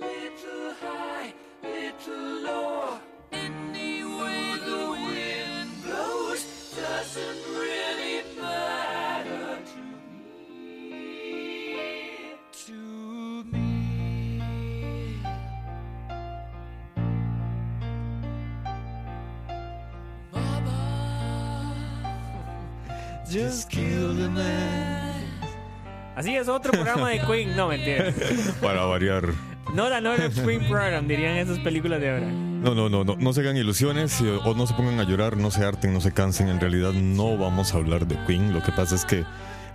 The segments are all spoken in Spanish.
Little high, little low. Any way the wind blows doesn't really matter to me. To me. Just killed a man. Así es, otro programa de Queen. No, mentira. Para variar. Not another Queen program, dirían esas películas de ahora. No, no, no, no, no se hagan ilusiones o no se pongan a llorar, no se harten, no se cansen. En realidad no vamos a hablar de Queen. Lo que pasa es que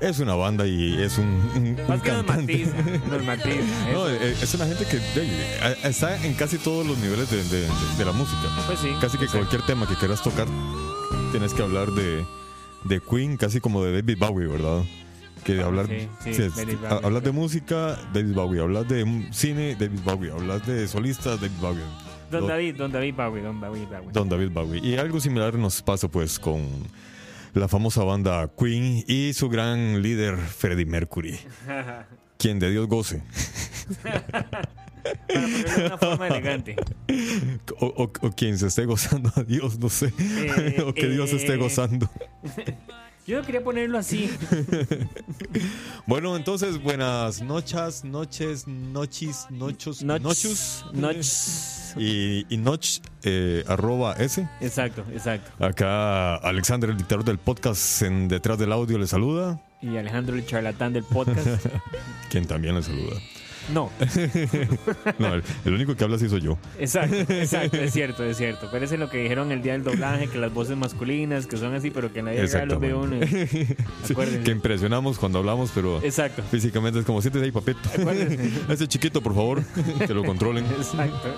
es una banda y es un, un- un Más que nos cantante. matiza, nos matiza. No, eh, es una gente que de- eh, está en casi todos los niveles de, de- de- de la música. Pues sí. Casi que exacto. cualquier tema que quieras tocar, tienes que hablar de, de Queen, casi como de David Bowie, ¿verdad? Que hablar, sí, sí, sí, Bowie. hablas de música, David Bowie, hablas de cine, David Bowie, hablas de solistas, David Bowie. Don Lo- David, Don David Bowie, Don David Bowie. Don David Bowie. Y algo similar nos pasa pues con la famosa banda Queen y su gran líder Freddie Mercury, quien de Dios goce. Para de una forma elegante. O, o- o quien se esté gozando a Dios, no sé. Eh, o que Dios esté eh. gozando. Yo no quería ponerlo así. Bueno, entonces, buenas noches, noches, nochis, nochos, Noches. nochus. Noches. Y, y noch, eh, arroba S. Exacto, exacto. Acá Alexander, el dictador del podcast, en detrás del audio le saluda. Y Alejandro, el charlatán del podcast. Quien también le saluda. No, No, el, el único que habla sí soy yo. exacto, exacto, es cierto, es cierto. Parece lo que dijeron el día del doblaje, que las voces masculinas, que son así, pero que nadie los ve uno. Acuérdense. que impresionamos cuando hablamos, pero Exacto. físicamente es como siéntese ahí, papito. Ese chiquito, por favor, que lo controlen. Exacto.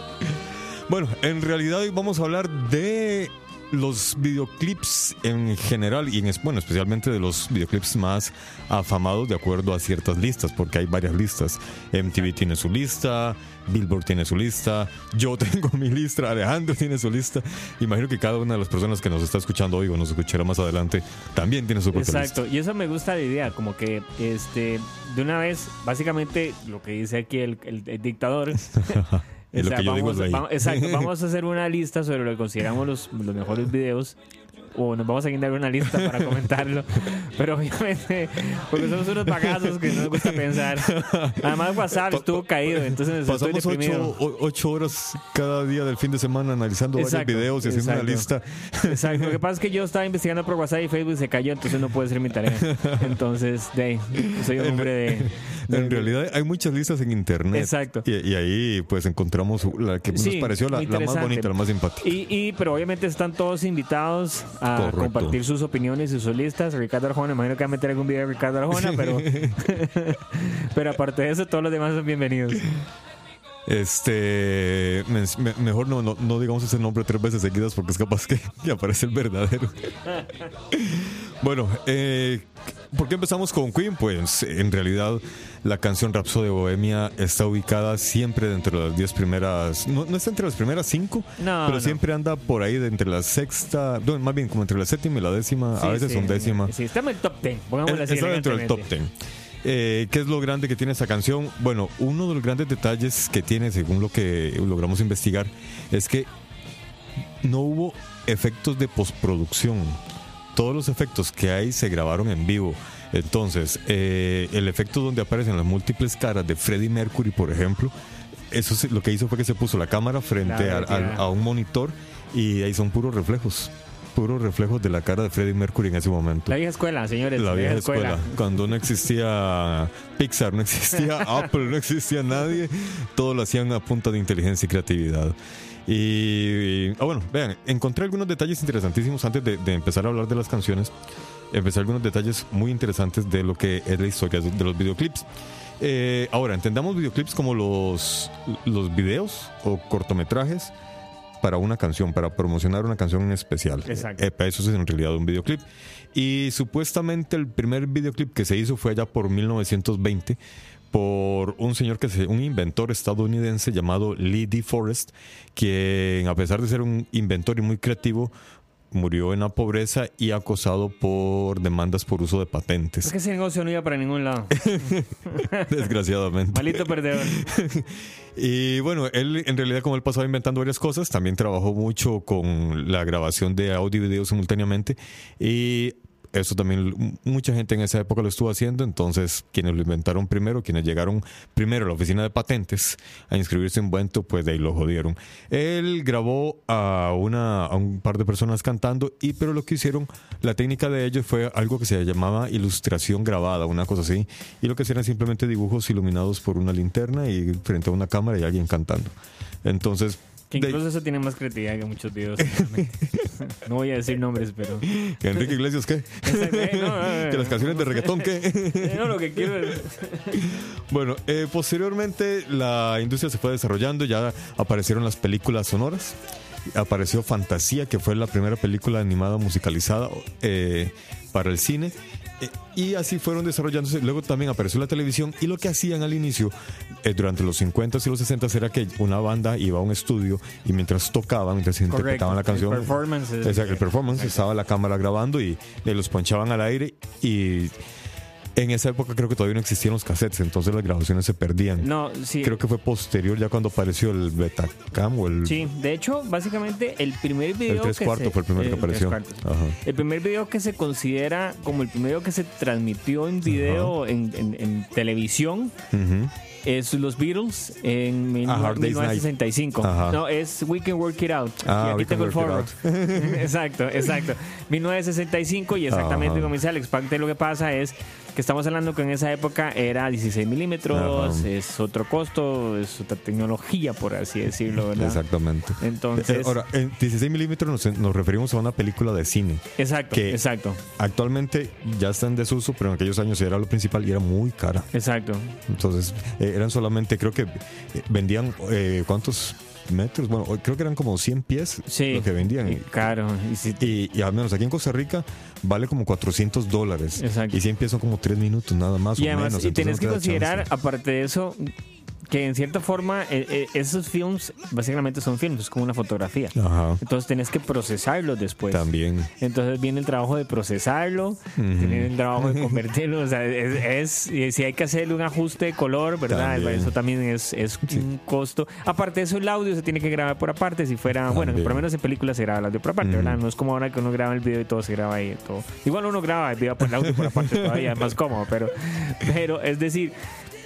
Bueno, en realidad hoy vamos a hablar de los videoclips en general y en, bueno, especialmente de los videoclips más afamados de acuerdo a ciertas listas, porque hay varias listas. MTV tiene su lista, Billboard tiene su lista, yo tengo mi lista, Alejandro tiene su lista. Imagino que cada una de las personas que nos está escuchando hoy o nos escuchará más adelante también tiene su propia Exacto, y eso me gusta la idea, como que este de una vez, básicamente lo que dice aquí el, el- el dictador. Y lo que yo digo vamos, es ley. vamos- exacto, vamos a hacer una lista sobre lo que consideramos los, los mejores videos. O nos vamos a guindar una lista para comentarlo. Pero obviamente, porque somos unos bagazos que no nos gusta pensar. Además, WhatsApp estuvo caído, entonces estoy Pasamos deprimido. ocho, ocho horas cada día del fin de semana analizando Exacto, varios videos y haciendo una exacto. lista. Exacto. Lo que pasa es que yo estaba investigando por WhatsApp y Facebook y se cayó, entonces no puede ser mi tarea. Entonces, de soy un hombre de, En realidad hay muchas listas en internet. Exacto. Y, y ahí pues encontramos la que Sí, nos pareció la, la más bonita, la más simpática. Y, y- pero obviamente están todos invitados a Correcto. compartir sus opiniones y sus listas. Ricardo Arjona, imagino que va a meter algún video de Ricardo Arjona, pero, pero aparte de eso, todos los demás son bienvenidos. Este, me- me- mejor no, no, no digamos ese nombre tres veces seguidas porque es capaz que, que aparece el verdadero. bueno, eh, ¿por qué empezamos con Queen? Pues en realidad la canción Rhapsody de Bohemia está ubicada siempre dentro de las 10 primeras, no, no está entre las primeras cinco, No, pero siempre anda por ahí de entre la sexta, más bien como entre la séptima y la décima, a Sí, veces sí, son décima. Sí, está en el top 10, pongámoslo así. Está dentro del top elegantemente. 10. Eh, ¿Qué es lo grande que tiene esta canción? Bueno, uno de los grandes detalles que tiene, según lo que logramos investigar, es que no hubo efectos de postproducción. Todos los efectos que hay se grabaron en vivo. Entonces, eh, el efecto donde aparecen las múltiples caras de Freddie Mercury, por ejemplo, eso se- lo que hizo fue que se puso la cámara frente a- a un monitor y ahí son puros reflejos. Puros reflejos de la cara de Freddie Mercury en ese momento. La vieja escuela, señores. La vieja escuela. Cuando no existía Pixar, no existía Apple, no existía nadie, todo lo hacían a punta de inteligencia y creatividad. Y, ah, bueno, vean, encontré algunos detalles interesantísimos antes de, de empezar a hablar de las canciones. Empecé algunos detalles muy interesantes de lo que es la historia de, de los videoclips. Eh, ahora, entendamos videoclips como los, los videos o cortometrajes para una canción, para promocionar una canción en especial. Exacto. Eh, eso es en realidad un videoclip. Y supuestamente el primer videoclip que se hizo fue allá por 1920 por un señor que se, un inventor estadounidense llamado Lee D. Forrest, quien a pesar de ser un inventor y muy creativo, murió en la pobreza y acosado por demandas por uso de Es patentes, que ese negocio no iba para ningún lado. desgraciadamente. Malito perdedor. Y bueno, él en realidad como él pasaba inventando varias cosas, también trabajó mucho con la grabación de audio y video simultáneamente y eso también mucha gente en esa época lo estuvo haciendo, entonces quienes lo inventaron primero, quienes llegaron primero a la oficina de patentes a inscribirse en Buento, pues de ahí lo jodieron. Él grabó a una a un par de personas cantando y pero lo que hicieron, la técnica de ellos fue algo que se llamaba ilustración grabada, una cosa así, y lo que hacían simplemente dibujos iluminados por una linterna y frente a una cámara y alguien cantando. Entonces, Que de- incluso eso tiene más creatividad que muchos videos. no voy a decir nombres, pero. ¿que Enrique Iglesias qué? Eh, no, no, no, ¿Que las canciones de reggaetón qué? Eh, No, lo que quiero es. Bueno, eh, posteriormente la industria se fue desarrollando, ya aparecieron las películas sonoras, apareció Fantasía, que fue la primera película animada musicalizada eh, para el cine. Eh, y así fueron desarrollándose. Luego también apareció la televisión. Y lo que hacían al inicio, eh, durante los 50s y los 60s, era que una banda iba a un estudio y mientras tocaban, mientras interpretaban la el canción, performance es- el performance estaba la cámara grabando y, y los ponchaban al aire. Y en esa época creo que todavía no existían los cassettes, entonces las grabaciones se perdían. No, sí. Creo que fue posterior ya cuando apareció el Betacam o el, Sí, de hecho, básicamente el primer video el 3 que cuartos fue el primero que el tres apareció. Ajá. El primer video que se considera como el primero que se transmitió en video en, en- en televisión Ujú. es los Beatles en mil- A Hard Day's Night. 1965. Ajá. No, es We Can Work It Out. Ah, y aquí We Can tengo el forro. exacto, exacto. 1965 y exactamente Ajá. como dice Alex Parte, lo que pasa es que estamos hablando que en esa época era 16 milímetros, Ajá. es otro costo, es otra tecnología, por así decirlo, ¿verdad? Exactamente. Entonces, Eh, Ahora, en 16 milímetros nos, nos referimos a una película de cine. exacto, que- exacto, Actualmente ya está en desuso, pero en aquellos años era lo principal y era muy cara. exacto. Entonces, eh, eran solamente, creo que eh, vendían, eh, ¿cuántos metros? Bueno, creo que eran como 100 pies Sí. lo que vendían. Y Claro. Y si- Y, y al menos aquí en Costa Rica vale como 400 dólares. Exacto. Y 100 pies son como 3 minutos nada más. Y o además, menos, y tenés no que te considerar, chance. aparte de eso, que en cierta forma eh, eh, esos films básicamente son films, es como una fotografía. Ajá. Entonces tenés que procesarlos después. También. Entonces viene el trabajo de procesarlo, viene el trabajo de convertirlo, o sea, es, es- si hay que hacerle un ajuste de color, ¿verdad? También. Eso también es, es un costo. Aparte de eso, el audio se tiene que grabar por aparte, si fuera, bueno, También. por lo menos en películas se graba el audio por aparte, Ujú. ¿verdad? No es como ahora que uno graba el video y todo se graba ahí, todo. Igual uno graba el video por el audio por aparte todavía, es más cómodo, pero, pero es decir,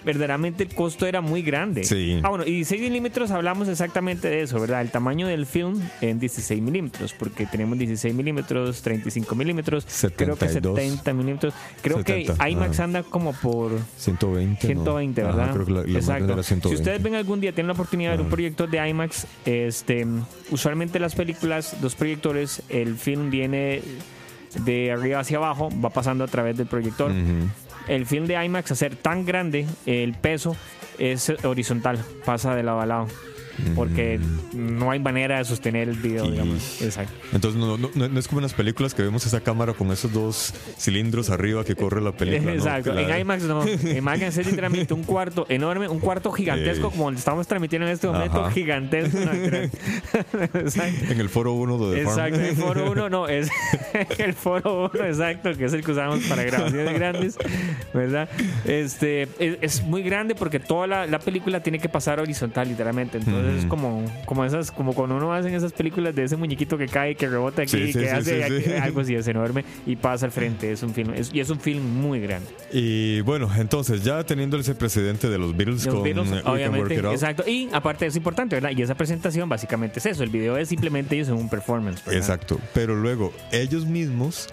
verdaderamente el costo era muy grande. Sí. Ah, bueno, y 16 milímetros hablamos exactamente de eso, ¿verdad? El tamaño del film en 16 milímetros, porque tenemos 16 milímetros, 35 milímetros, creo que 72. 70 milímetros. Creo 70, que IMAX ajá. anda como por 120. ¿no? 120, Ajá, ¿verdad? creo que la, la Exacto. grande era 120. Si ustedes ven algún día, tienen la oportunidad de ver un Ajá. proyector de IMAX, este, usualmente las películas, los proyectores, el film viene de arriba hacia abajo, va pasando a través del proyector. Ujú. El film de IMAX, a ser tan grande, el peso es horizontal, pasa de lado a lado. Porque no hay manera de sostener el video, Y- digamos. Exacto. Entonces no, no, no- es como en las películas que vemos esa cámara con esos dos cilindros arriba que corre la película. Exacto. En IMAX no. IMAX es literalmente un cuarto enorme, un cuarto gigantesco, Eh. como el que estamos transmitiendo en este momento, Ajá. gigantesco. En el foro 1 de The Farm. Exacto, el foro 1 no, es el foro 1, exacto, que es el que usamos para grabaciones grandes, ¿verdad? Este, es, es muy grande porque toda la, la película tiene que pasar horizontal, literalmente. Entonces es Ujú. como, como esas, como cuando uno hace en esas películas de ese muñequito que cae, que rebota aquí, Sí, sí, que sí, hace algo así, es enorme, y pasa al frente. Es un film, es- y es un film muy grande. Y bueno, entonces ya teniendo ese precedente de los Beatles Los con Beatles, Can Work obviamente, It Out, exacto. Y aparte es importante, ¿verdad? Y esa presentación básicamente es eso. El video es simplemente ellos en un performance. ¿verdad? Exacto. Pero luego ellos mismos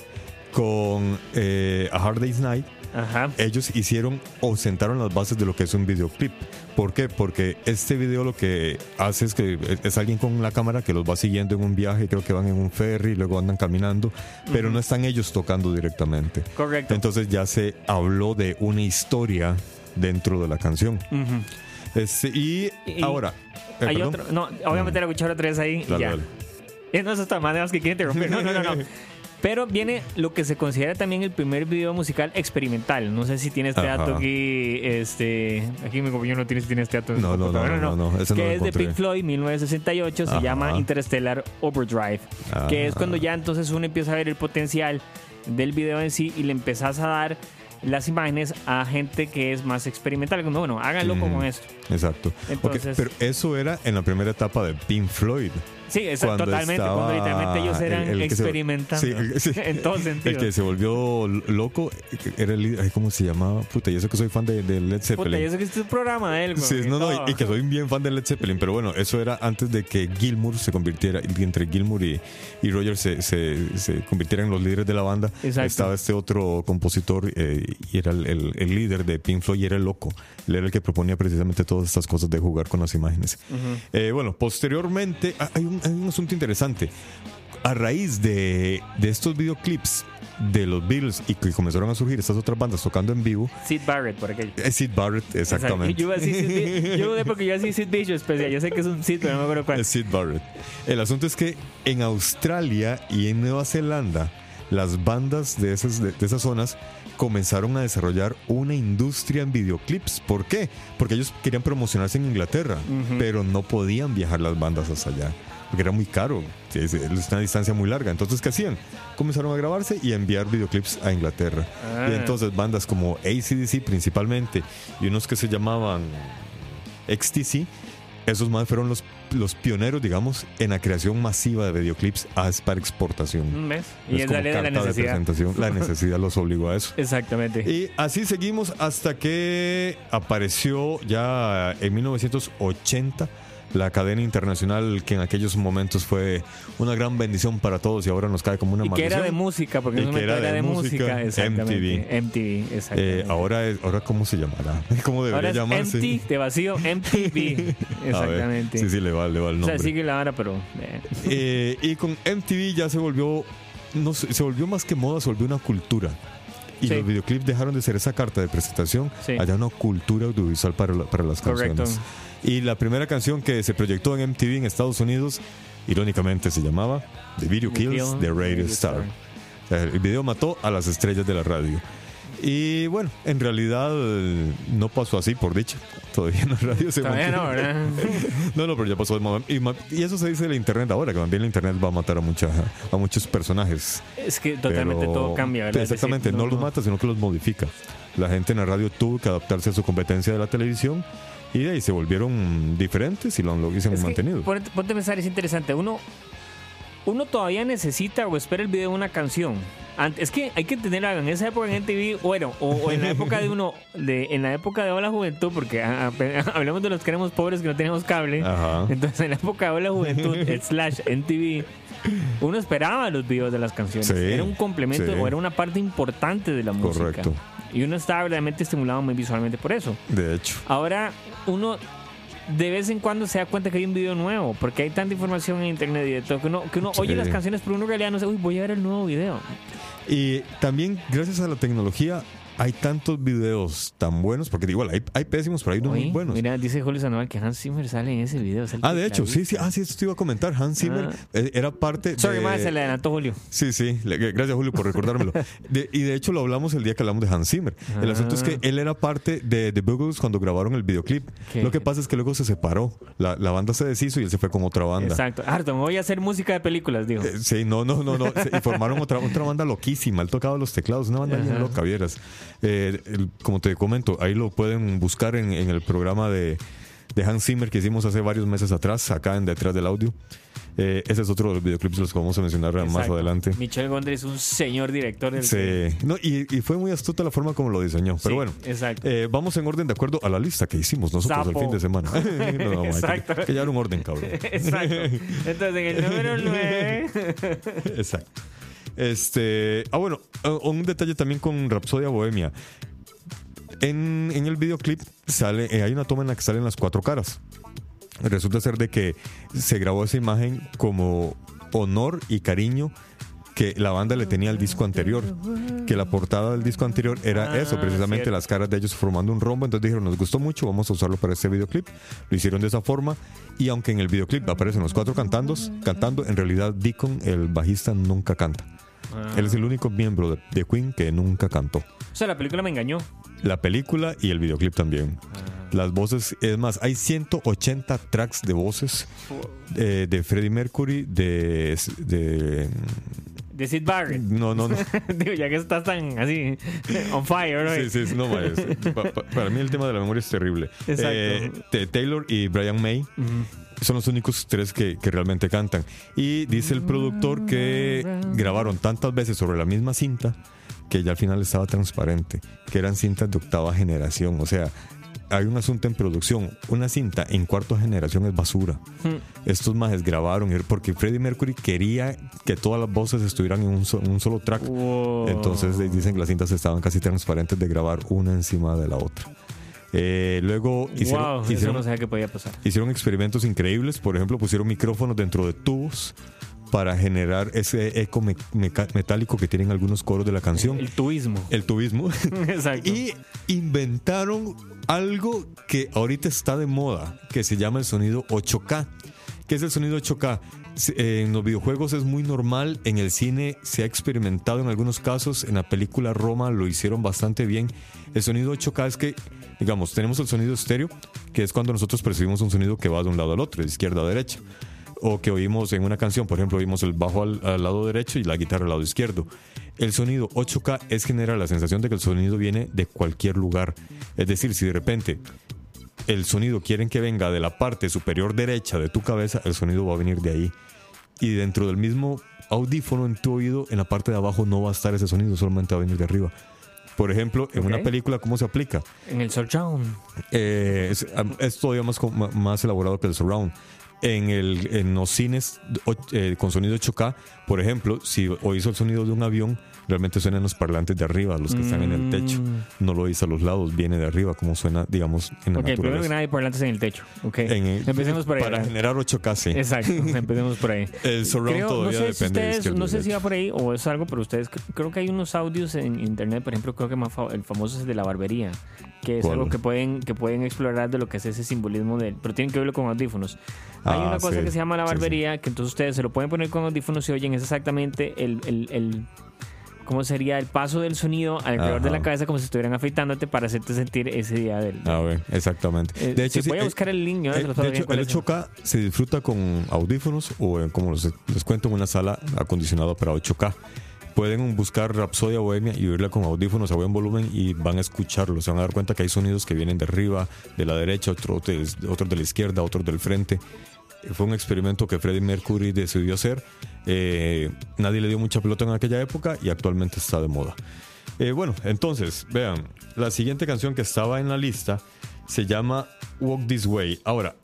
con eh, A Hard Day's Night Ajá. ellos hicieron o sentaron las bases de lo que es un videoclip. ¿Por qué? Porque este video lo que hace es que es alguien con la cámara que los va siguiendo en un viaje, creo que van en un ferry, luego andan caminando, pero no están ellos tocando directamente. Correcto. Entonces ya se habló de una historia dentro de la canción. Este, y, Y- ahora... eh, Hay perdón. otro. No, obviamente la cuchara 3 ahí y Dale, ya. dale. Eh, No, eso está que quiere interrumpir. No, no, no, no. Pero viene lo que se considera también el primer video musical experimental. No sé si tiene este dato aquí. Este, aquí mi compañero no tiene este dato. No, no, no, que es de. Pink Floyd, 1968. Se llama Interstellar Overdrive. Que es cuando ya entonces uno empieza a ver el potencial del video en sí y le empezás a dar las imágenes a gente que es más experimental. Como, bueno, háganlo como esto. Exacto. Pero eso era en la primera etapa de Pink Floyd. Sí, exacto, Cuando totalmente. Cuando literalmente ellos eran el- el que se- experimentando. sí, el- sí. en todo El que se volvió loco era el líder. ay, ¿Cómo se llamaba? Puta, yo sé que soy fan de, de Led Puta, Zeppelin. yo sé que este es un programa de él, güey, Sí, no, no, todo. y, y que soy bien fan de Led Zeppelin, pero bueno, eso era antes de que Gilmour se convirtiera, entre Gilmour y, y Roger se, se, se convirtieran en los líderes de la banda. Exacto. Estaba este otro compositor eh, y era el, líder de Pink Floyd y era el loco. Él era el que proponía precisamente todas estas cosas de jugar con las imágenes. Eh, bueno, posteriormente, ah, hay un, hay un asunto interesante. A raíz de, de estos videoclips de los Beatles y que comenzaron a surgir estas otras bandas tocando en vivo, Sid Barrett, por aquello. eh, Sid Barrett, exactamente. Yo dudé porque yo iba a decir Sid Vicious, especial. Yo sé que es un Sid, pero no me acuerdo cuál. Sid Barrett. El asunto es que en Australia y en Nueva Zelanda, las bandas de esas, de, de esas zonas comenzaron a desarrollar una industria en videoclips. ¿Por qué? Porque ellos querían promocionarse en Inglaterra, pero no podían viajar las bandas hasta allá. Porque era muy caro, es es una distancia muy larga. Entonces, ¿qué hacían? Comenzaron a grabarse y a enviar videoclips a Inglaterra. Ah. Y entonces bandas como ACDC principalmente y unos que se llamaban XTC, esos más fueron los, los pioneros, digamos, en la creación masiva de videoclips a- para exportación. Un mes. Y Es es de la de necesidad. presentación. La necesidad los obligó a eso. Exactamente. Y así seguimos hasta que apareció ya en 1980 la cadena internacional que en aquellos momentos fue una gran bendición para todos y ahora nos cae como una y que maldición. era de música, porque momento era era, de música, música. Exactamente. MTV, Eh, exactamente. ahora, es, ahora ¿cómo se llamará? ¿Cómo debería Ahora es llamarse? empty, de vacío, MTV. A ver, Exactamente. Sí, sí, le va, le va el o nombre. sea, sigue la vara, pero. eh. Eh, y con MTV ya se volvió, no se volvió más que moda, se volvió una cultura. Y Sí. los videoclips dejaron de ser esa carta de presentación, Sí. allá una cultura audiovisual para, la- para las Correcto. canciones. Y la primera canción que se proyectó en MTV en Estados Unidos, irónicamente se llamaba The Video Kills Kill, the Radio Star. El video mató a las estrellas de la radio. Y bueno, en realidad no pasó así, por dicha. Todavía en la radio se Todavía no. ¿verdad? No, no, pero ya pasó. Y, y eso se dice de la internet ahora, que también la internet va a matar a, mucha, a muchos personajes. Es que totalmente Pero- todo cambia, ¿verdad? Es decir, Exactamente, no, los mata, sino que los modifica. La gente en la radio tuvo que adaptarse a su competencia de la televisión y de ahí se volvieron diferentes y lo, lo que, mantenido. ponte, ponte a pensar, es interesante. Uno, uno todavía necesita o espera el video de una canción. Ant- Es que hay que tener algo. En esa época en MTV, bueno, o, o en la época de uno, de, en la época de Hola Juventud, porque ah, ah, hablemos de los que éramos pobres que no teníamos cable. Ajá. Entonces, en la época de Hola Juventud, slash MTV, uno esperaba los videos de las canciones. Sí, era un complemento sí. o era una parte importante de la música. Correcto. Y uno estaba verdaderamente estimulado muy visualmente por eso. De hecho. Ahora uno de vez en cuando se da cuenta que hay un video nuevo, porque hay tanta información en internet y de todo que uno, que uno oye las canciones, pero uno en realidad no sabe, uy, voy a ver el nuevo video. Y también, gracias a la tecnología, hay tantos videos tan buenos, porque igual hay, hay pésimos, pero hay unos Oye, muy buenos. Mira, dice Julio Sandoval que Hans Zimmer sale en ese video. Ah, de hecho, sí, sí. Ah, sí, esto te iba a comentar. Hans Zimmer Ah. eh, era parte Sorry, de... más se le adelantó Julio. Sí, sí. le- Gracias, Julio, por recordármelo. De- y de hecho lo hablamos el día que hablamos de Hans Zimmer. El asunto es que él era parte de The Buggles cuando grabaron el videoclip. ¿Qué? Lo que pasa es que luego se separó. La, la banda se deshizo y él se fue con otra banda. Exacto. Harto, me voy a hacer música de películas, digo. Eh, Sí, no, no, no, no. Y formaron otra, otra banda loquísima. Él tocaba los teclados, una banda bien loca, vieras. Eh, el- como te comento, ahí lo pueden buscar en, en el programa de, de Hans Zimmer que hicimos hace varios meses atrás, acá en Detrás del Audio. Eh, ese es otro de los videoclips de los que vamos a mencionar más adelante. Michel Gondry es un señor director del Sí. No, y, y fue muy astuta la forma como lo diseñó. Pero Sí, bueno, exacto. eh, vamos en orden de acuerdo a la lista que hicimos nosotros el fin de semana. no, no, hay que- Exacto. hay que llevar un orden, cabrón. Exacto. Entonces, en el número 9. Exacto. Este, ah, bueno, uh, un detalle también con Rapsodia Bohemia. En, en el videoclip sale, eh, hay una toma en la que salen las cuatro caras. Resulta ser de que se grabó esa imagen como honor y cariño que la banda le tenía al disco anterior. Que la portada del disco anterior era Ah, eso, precisamente cierto. las caras de ellos formando un rombo. Entonces dijeron, nos gustó mucho, vamos a usarlo para este videoclip. Lo hicieron de esa forma. Y aunque en el videoclip aparecen los cuatro cantando, cantando en realidad Deacon, el bajista, nunca canta. Él es el único miembro de, de Queen que nunca cantó. O sea, la película me engañó. La película y el videoclip también. Las voces, es más, hay 180 tracks de voces eh, de Freddie Mercury, de, de- De Sid Barrett. No, no, no. Digo, ya que estás tan así, on fire, ¿no? Sí, sí, no, vaya, es- pa- pa- para mí el tema de la memoria es terrible. Exacto. Eh, Taylor y Brian May son los únicos tres que, que realmente cantan. Y dice el productor que grabaron tantas veces sobre la misma cinta que ya al final estaba transparente, que eran cintas de octava generación. O sea, hay un asunto en producción. Una cinta en cuarta generación es basura. Estos majes grabaron porque Freddie Mercury quería que todas las voces estuvieran en un, so- en un solo track. Wow. Entonces eh, dicen que las cintas estaban casi transparentes de grabar una encima de la otra. Eh, luego hicieron, wow, hicieron, no podía pasar. hicieron experimentos increíbles. Por ejemplo, pusieron micrófonos dentro de tubos para generar ese eco me- metálico que tienen algunos coros de la canción. El tuismo. El tubismo. Exacto. y inventaron algo que ahorita está de moda, que se llama el sonido 8K. ¿Qué es el sonido 8K? Se- eh, En los videojuegos es muy normal, en el cine se ha experimentado en algunos casos, en la película Roma lo hicieron bastante bien. El sonido 8K es que, digamos, tenemos el sonido estéreo, que es cuando nosotros percibimos un sonido que va de un lado al otro, de izquierda a derecha. O que oímos en una canción, por ejemplo, oímos el bajo al, al lado derecho y la guitarra al lado izquierdo. El sonido 8K es generar la sensación de que el sonido viene de cualquier lugar. Es decir, si de repente el sonido quieren que venga de la parte superior derecha de tu cabeza, el sonido va a venir de ahí. Y dentro del mismo audífono en tu oído, en la parte de abajo no va a estar ese sonido, solamente va a venir de arriba. Por ejemplo, en Ok. una película, ¿cómo se aplica? En el surround. Eh, es, es todavía más, más elaborado que el surround. En, el, en los cines eh, con sonido 8K, por ejemplo, si oís el sonido de un avión, realmente suenan los parlantes de arriba, los que están en el techo. No lo oís a los lados, viene de arriba, como suena, digamos, en la Ok, primero que naturaleza. nada hay parlantes en el techo. Ok. En el- Empecemos por ahí. Para ¿verdad? generar 8K, sí. Exacto, empecemos por ahí. El surround Creo, no todavía sé si depende de ustedes, no sé si va por ahí o es algo, pero ustedes cre- creo que hay unos audios en internet, por ejemplo, creo que más fa- el famoso es el de la barbería, que es ¿Cuál? algo que pueden que pueden explorar de lo que es ese simbolismo del, pero tienen que verlo con audífonos. Hay Ah, una cosa sí. que se llama la Sí, sí. barbería, que entonces ustedes se lo pueden poner con audífonos y oyen es exactamente el, el, el- cómo sería el paso del sonido alrededor de Ajá. la cabeza como si estuvieran afeitándote para hacerte sentir ese día del. A ver, exactamente. Eh, de hecho, si voy a sí, buscar el link, yo eh, de hecho, el es. 8K se disfruta con audífonos o en- como les, les cuento en una sala acondicionada para 8K. Pueden buscar Rapsodia Bohemia y oírla con audífonos a buen volumen y van a escucharlo. Se van a dar cuenta que hay sonidos que vienen de arriba, de la derecha, otros de, otros de la izquierda, otros del frente. Fue un experimento que Freddie Mercury decidió hacer. Eh, nadie le dio mucha pelota en aquella época y actualmente está de moda. Eh, bueno, entonces, vean, la siguiente canción que estaba en la lista se llama Walk This Way. Ahora,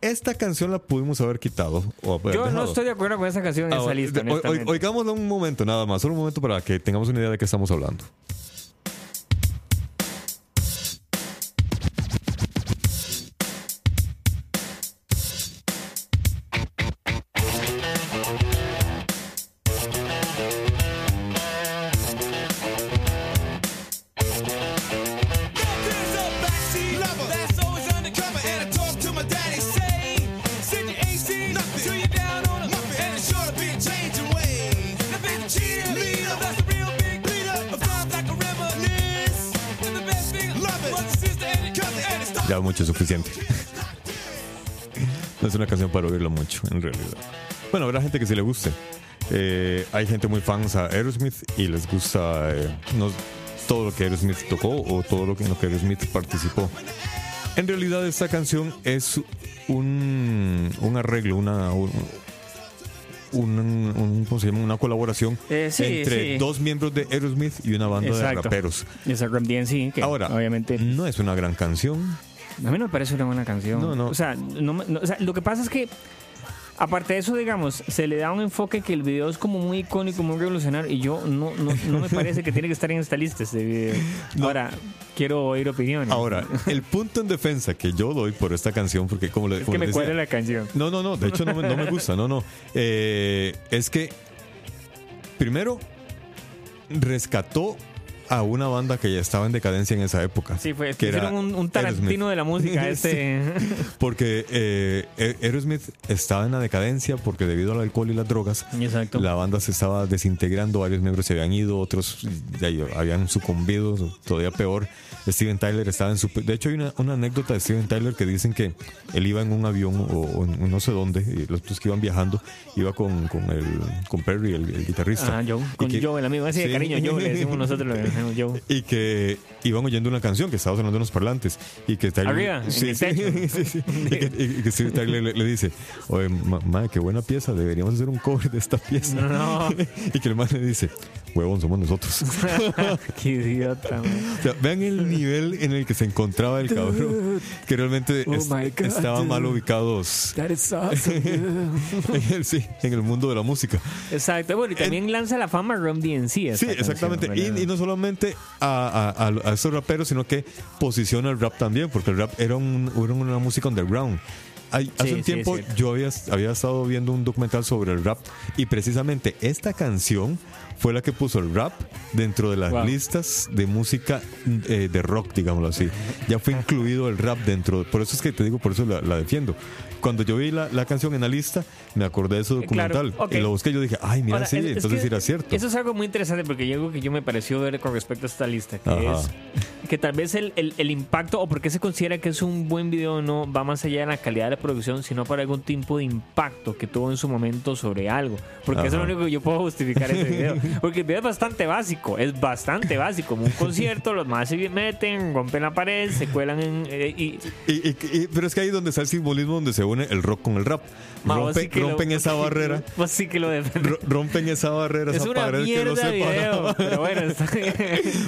esta canción la pudimos haber quitado. O haber Yo no estoy de acuerdo con esa canción en Ah, esa lista, o- honestamente. Oigámosla un momento nada más, solo un momento para que tengamos una idea de qué estamos hablando. Mucho, en realidad. Bueno, habrá gente que sí le guste. Eh, hay gente muy fans a Aerosmith y les gusta eh, no, todo lo que Aerosmith tocó o todo lo que, en lo que Aerosmith participó. En realidad esta canción es un, un arreglo, una, un, un- un- ¿cómo se llama? una colaboración Eh, sí, entre sí. dos miembros de Aerosmith y una banda de Exacto. raperos. Esa Ram DNC, que Ahora, obviamente no es una gran canción. A mí no me parece una buena canción. No, no. O sea, no me- no, o sea, lo que pasa es que, aparte de eso, digamos, se le da un enfoque que el video es como muy icónico, muy revolucionario, y yo no, no, no me parece que tiene que estar en esta lista este video. Ahora, quiero oír opiniones. Ahora, el punto en defensa que yo doy por esta canción, porque como le es como que me decía- cuadra la canción. No, no, no, de hecho no me, no me gusta, no, no. Eh, es que, primero, rescató a una banda que ya estaba en decadencia en esa época. Sí, fue, es que que era hicieron un, un Tarantino Aerosmith. de la música, este. Porque eh, Aer- Aerosmith estaba en la decadencia porque debido al alcohol y las drogas, Exacto. la banda se estaba desintegrando, varios miembros se habían ido, otros ya habían sucumbido, todavía peor. Steven Tyler estaba en su... De hecho hay una, una anécdota de Steven Tyler que dicen que él iba en un avión o, o en no sé dónde, los otros que iban viajando, iba con, con, el, con Perry, el, el guitarrista. Ah, Joe. Con que- Joe, el amigo así de Sí. cariño, Joe, le decimos nosotros, le decimos Joe. Y que iban oyendo una canción que estaba sonando en los parlantes. Y que Tyler. Arriba, en sí, el sí, techo. sí. Y que, y que Steven Tyler le, le dice: Oye, ma- madre, qué buena pieza, deberíamos hacer un cover de esta pieza. No. y que el man le dice: Huevón, somos nosotros. Qué idiota, man. O sea, vean el nivel en el que se encontraba el cabrón. Que realmente Oh es- my God, estaban mal dude. ubicados That is awesome, en el, sí, en el mundo de la música. Exacto, bueno, y también lanza la fama Rum DNC. Sí, canción, exactamente. ¿verdad? y, y no solamente a, a, a- a estos raperos, sino que posiciona el rap también, porque el rap era, un, era una música underground. Hay- hace Sí, un sí, tiempo yo había, había estado viendo un documental sobre el rap y precisamente esta canción fue la que puso el rap dentro de las Wow. listas de música eh, de rock, digámoslo así. Ya fue incluido el rap dentro. Por eso es que te digo, por eso la, la defiendo. Cuando yo vi la, la canción en la lista, me acordé de documental. Eh, Claro, ok. Y lo busqué y yo dije, ay, mira, Ahora, sí, es- es entonces que sí era cierto. Eso es algo muy interesante porque hay algo que yo me pareció ver con respecto a esta lista, que Ajá. es que tal vez el, el- el impacto o por qué se considera que es un buen video no va más allá de la calidad de la producción, sino para algún tipo de impacto que tuvo en su momento sobre algo. Porque eso es lo Ajá. único que yo puedo justificar ese video. Porque el video es bastante básico, es bastante básico. Como un concierto, los más se meten, rompen la pared, se cuelan en... eh, y, Y- y- y- pero es que ahí donde está el simbolismo donde se une el rock con el rap. Ma, Rompe- sí que lo- rompen esa barrera. Sí que lo rompen esa barrera, Es esa una pared que video, separaba. pero bueno, está bien.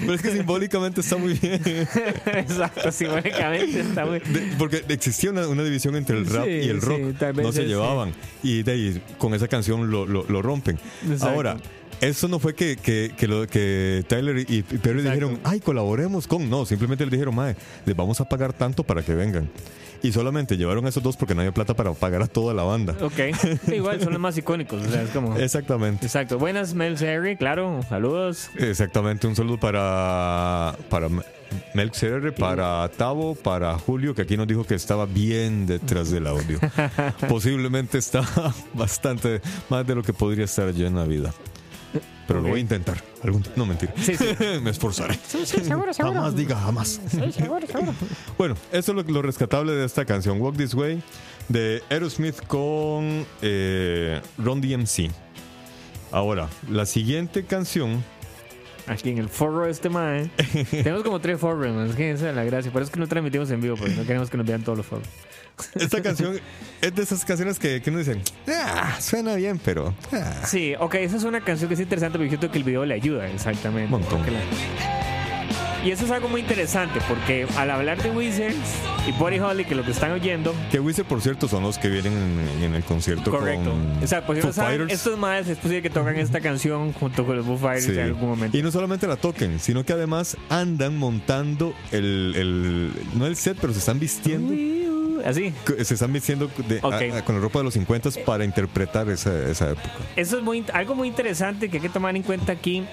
Pero es que simbólicamente está muy bien. Exacto, simbólicamente está muy... De- porque existía una, una división entre el rap Sí, y el rock. no se llevaban. Y de ahí, con esa canción lo, lo- lo rompen. Exacto. Ahora, eso no fue que, que, que lo, que Tyler y, y Perry Exacto. dijeron, ay, colaboremos con. No, simplemente le dijeron, mae, les vamos a pagar tanto para que vengan. Y solamente llevaron a esos dos porque no había plata para pagar a toda la banda. Ok, igual son los más icónicos, o sea, es como... Exactamente. Exacto, buenas Mel Harry, claro, saludos. Exactamente, un saludo para, para Melk CR, para Tavo, para Julio, que aquí nos dijo que estaba bien detrás del audio. Posiblemente está bastante más de lo que podría estar yo en la vida. Pero lo Ok. voy a intentar. Algún, no, mentira. Sí, sí. Me esforzaré. Sí, sí, seguro, seguro. Jamás diga jamás. Sí, seguro, seguro. Bueno, eso es lo, lo rescatable de esta canción, Walk This Way, de Aerosmith con eh, Ron DMC. Ahora, la siguiente canción aquí en el foro de este mae. Tenemos como tres foros, man. Es que esa es la gracia. Por eso es que no transmitimos en vivo, porque no queremos que nos vean todos los foros. Esta canción es de esas canciones que, que uno dice, ah, suena bien, pero ah". Sí, ok, esa es una canción que es interesante porque siento que el video le ayuda, exactamente. Montón. Y eso es algo muy interesante porque al hablar de Wizards y Buddy Holly, que lo que están oyendo, Que Wizard, por cierto, son los que vienen en, en el concierto correcto. con O sea, pues si Foo no saben, Fighters. estos más es posible que tocan esta canción junto con los Foo Fighters Sí. en algún momento. Y no solamente la toquen, sino que además andan montando el, el- no el set, pero se están vistiendo, Así. se están vistiendo de- Ok. a- a- con la ropa de los 50 para interpretar esa, esa época. Eso es muy, algo muy interesante que hay que tomar en cuenta aquí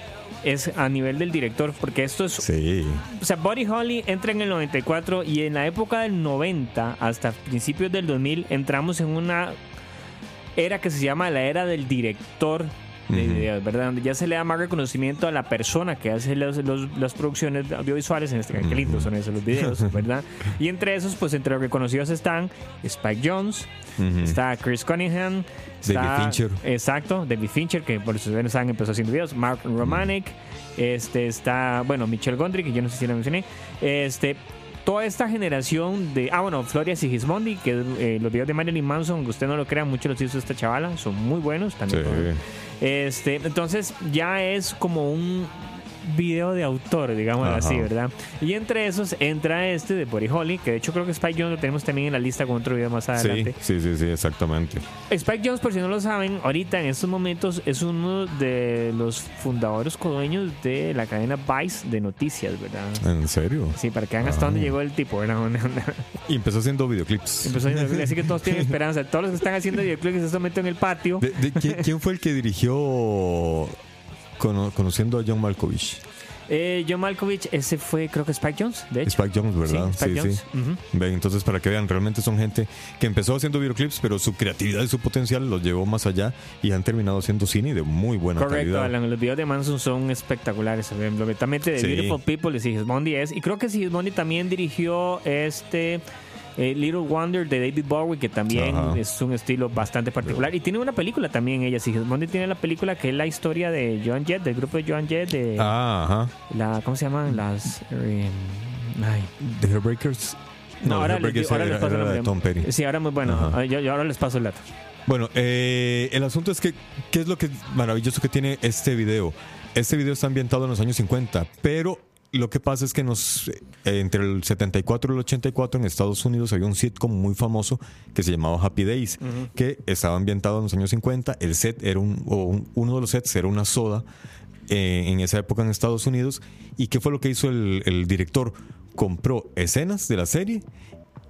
es a nivel del director, porque esto es Sí, O sea, Buddy Holly entra en el 94 y en la época del 90 hasta principios del 2000 entramos en una era que se llama la era del director de videos, ¿verdad? Donde ya se le da más reconocimiento a la persona que hace los- los- las producciones audiovisuales, en este caso, lindos son esos los videos, ¿verdad? Y entre esos, pues entre los reconocidos están Spike Jones, está Chris Cunningham, está- Fincher. Exacto, David Fincher, que por si ustedes saben empezó haciendo videos, Mark Romanek, este está, bueno, Michelle Gondry, que yo no sé si la mencioné, este toda esta generación de, ah bueno, Floria Sigismondi, que eh, los videos de Marilyn Manson, aunque usted no lo crea, mucho los hizo esta chavala, son muy buenos también. Sí. Este, entonces ya es como un video de autor, digamos Ajá. así, ¿verdad? Y entre esos entra este de Buddy Holly, que de hecho creo que Spike Jones lo tenemos también en la lista con otro video más adelante. Sí, sí, sí, sí, exactamente. Spike Jones, por si no lo saben, ahorita en estos momentos es uno de los fundadores codueños de la cadena Vice de noticias, ¿verdad? ¿En serio? Sí, para que vean hasta Ah. dónde llegó el tipo, ¿verdad? Y empezó haciendo videoclips. Empezó a- así que todos tienen esperanza. Todos los que están haciendo videoclips en este momento en el patio. De- de- ¿quién, quién fue el que dirigió cono- conociendo a John Malkovich? Eh, John Malkovich, ese fue, creo que Spike Jones, de hecho. Spike Jones, ¿verdad? Sí, Spike Jones. Entonces para que vean, realmente son gente que empezó haciendo videoclips, pero su creatividad y su potencial los llevó más allá y han terminado haciendo cine de muy buena Correcto, calidad. Alan, los videos de Manson son espectaculares. Completamente de Sí. Beautiful People de Sigismondi es. Y creo que Sigismondi también dirigió este eh, Little Wonder de David Bowie, que también Ajá. es un estilo bastante particular. Y tiene una película también ella. Sigismondi tiene la película que es la historia de Joan Jett, del grupo de Joan Jett, de Ah, ajá. la, ¿cómo se llaman? Las... eh, ay, The Hairbreakers. No, ahora, The les, Hairbreakers ahora era, les paso era nombre. Tom Petty. Sí, ahora muy bueno. Yo, yo ahora les paso el dato. Bueno, eh, el asunto es que, ¿qué es lo que maravilloso que tiene este video? Este video está ambientado en los años 50, pero lo que pasa es que nos, eh, entre el 74 y el 84 en Estados Unidos había un sitcom muy famoso que se llamaba Happy Days, que estaba ambientado en los años 50. El set era un, o un- uno de los sets era una soda eh, en esa época en Estados Unidos. ¿Y qué fue lo que hizo el, el director? Compró escenas de la serie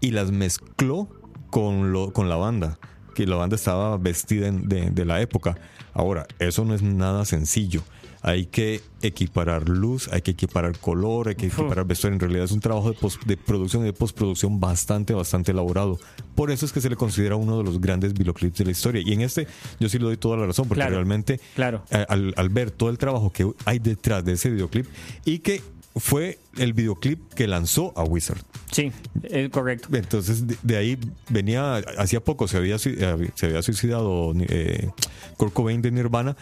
y las mezcló con, lo, con la banda, que la banda estaba vestida de, de la época. Ahora, eso no es nada sencillo. Hay que equiparar luz, hay que equiparar color, hay que equiparar vestuario. En realidad es un trabajo de, pos- de producción y de postproducción bastante, bastante elaborado. Por eso es que se le considera uno de los grandes videoclips de la historia. Y en este yo sí le doy toda la razón, porque Claro, realmente claro. eh, al, al ver todo el trabajo que hay detrás de ese videoclip y que fue el videoclip que lanzó a Wizard. Sí, es correcto. Entonces, de, de ahí venía, hacía poco se había, eh, se había suicidado eh, Kurt Cobain de Nirvana.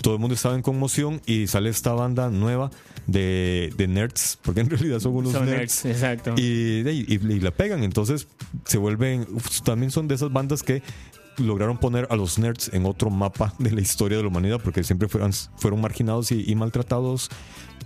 Todo el mundo estaba en conmoción y sale esta banda nueva de, de nerds, porque en realidad son unos Son nerds. nerds, exacto. Y, y- y la pegan. Entonces, se vuelven. también son de esas bandas que lograron poner a los nerds en otro mapa de la historia de la humanidad, porque siempre fueron, fueron marginados y, y maltratados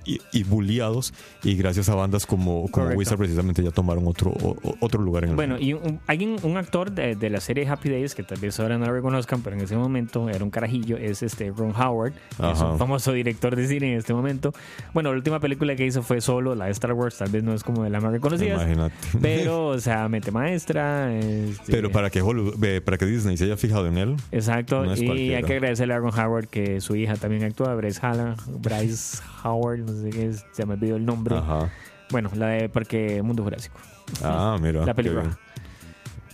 y, y bulliados. Y gracias a bandas como, como Correcto. Wizard, precisamente ya tomaron otro, o- otro lugar en el Bueno, mundo. y un, alguien, un actor de, de la serie Happy Days, que tal vez ahora no lo reconozcan, pero en ese momento era un carajillo, es este Ron Howard, es un famoso director de cine en este momento. Bueno, la última película que hizo fue solo, la de Star Wars, tal vez no es como de las más reconocidas, Imagínate. pero, o sea, mente maestra. este, Pero para que Hollywood- eh, para que Disney se haya fijado en él, Exacto, no y cualquiera. hay que agradecerle a Ron Howard que su hija también actúa, Bryce, Hall- Bryce Howard, no sé qué es, se me olvidó el nombre. ajá. Bueno, la de Parque Mundo Jurásico. Ah, mira. La película. bien.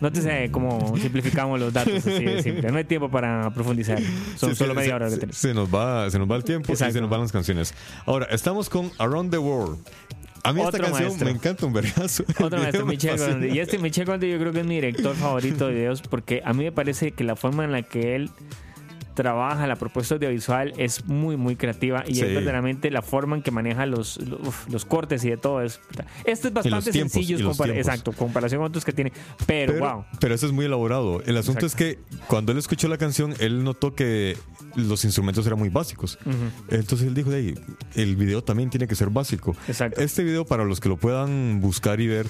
No te sé cómo simplificamos los datos así de simple. No hay tiempo para profundizar. Son Sí, solo se- media hora que tenemos. se nos va, se nos va el tiempo y Exacto. se nos van las canciones. Ahora, estamos con Around the World. A mí esta Otro canción maestro. me encanta un vergazo. Otro maestro, Michel. Gondry. Y este Michel Gondry yo creo que es mi director favorito de videos porque a mí me parece que la forma en la que él trabaja la propuesta audiovisual es muy, muy creativa y Sí. es verdaderamente la forma en que maneja los, los, cortes y de todo. Es, este es bastante tiempos, sencillo, compar- tiempos. exacto, comparación con otros que tiene. Pero, Pero, wow. pero eso es muy elaborado. El asunto Exacto. es que cuando él escuchó la canción, él notó que los instrumentos eran muy básicos. Entonces él dijo, "Ey, el video también tiene que ser básico. Exacto. Este video, para los que lo puedan buscar y ver,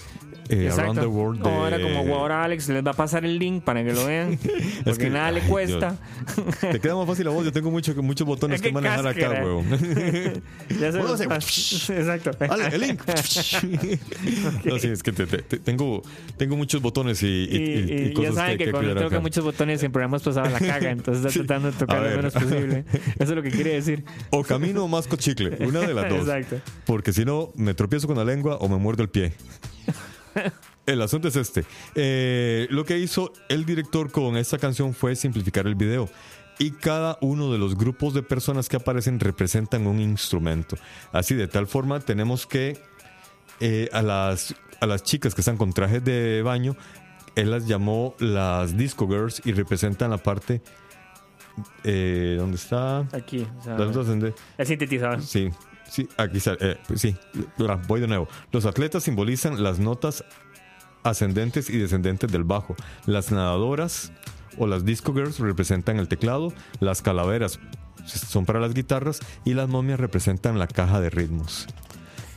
eh, Around the World. de- Ahora, como ahora Alex les va a pasar el link para que lo vean, porque que- nada le cuesta. Te queda más fácil a vos. Yo tengo mucho, muchos botones Es que que manejar acá, weón. Ya se pas- Exacto. Dale, el link. No, sí, es que te- te- te- tengo, tengo muchos botones y, y- Y, y- y ya cosas saben que, cuando toca muchos botones en programas pasados la caga, entonces está tratando de tocar ver. menos posible. Eso es lo que quiere decir. O camino o masco chicle, una de las dos. Exacto. Porque si no, me tropiezo con la lengua o me muerdo el pie. El asunto es este. Eh, lo que hizo el director con esta canción fue simplificar el video. Y cada uno de los grupos de personas que aparecen representan un instrumento. Así, de tal forma, tenemos que eh, a, las, a las chicas que están con trajes de baño, él las llamó las Disco Girls y representan la parte... Eh, ¿Dónde está? Aquí. o sea, el sintetizador. Sí, sí, aquí sale. eh, pues sí, voy de nuevo. Los atletas simbolizan las notas ascendentes y descendentes del bajo. Las nadadoras o las disco girls representan el teclado. Las calaveras son para las guitarras y las momias representan la caja de ritmos.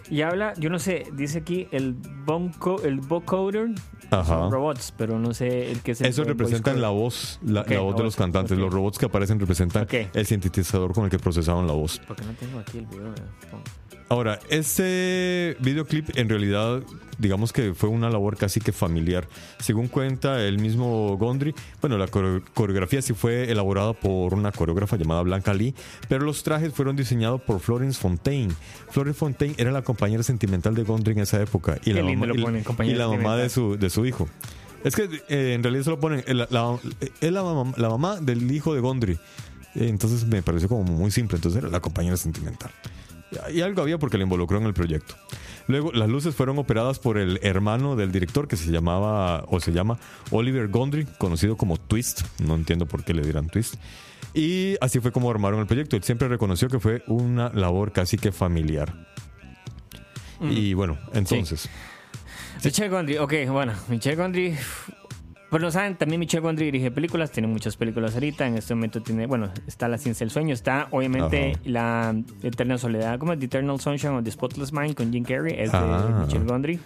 Y habla, yo no sé, dice aquí el bonco, el vocoder. Son robots, pero no sé el que es el Eso representan la voz, la, voz de los cantantes. Los robots que aparecen representan el sintetizador con el que procesaban la voz. Porque no tengo aquí el video. Oh. Ahora, este videoclip en realidad, digamos que fue una labor casi que familiar. Según cuenta el mismo Gondry, bueno, la core- coreografía sí fue elaborada por una coreógrafa llamada Blanca Lee, pero los trajes fueron diseñados por Florence Fontaine. Florence Fontaine era la compañera sentimental de Gondry en esa época y Qué la, mamá, lo ponen, y la mamá de su, de su hijo. Es que eh, en realidad se lo ponen, eh, la, la- es la mamá, la mamá del hijo de Gondry. Entonces me pareció como muy simple, entonces era la compañera sentimental. Y algo había porque le involucró en el proyecto. Luego, las luces fueron operadas por el hermano del director que se llamaba o se llama Oliver Gondry, conocido como Twist. No entiendo por qué le dirán Twist. Y así fue como armaron el proyecto. Él siempre reconoció que fue una labor casi que familiar. Y bueno, entonces. Michelle Gondry, ok, bueno, Michelle Gondry. Pues no saben, también Michelle Gondry dirige películas, tiene muchas películas ahorita. En este momento tiene, bueno, está La Ciencia del Sueño, está obviamente Ajá. La Eterna Soledad, como The Eternal Sunshine of the Spotless Mind con Jim Carrey, es de Ah. Michelle Gondry.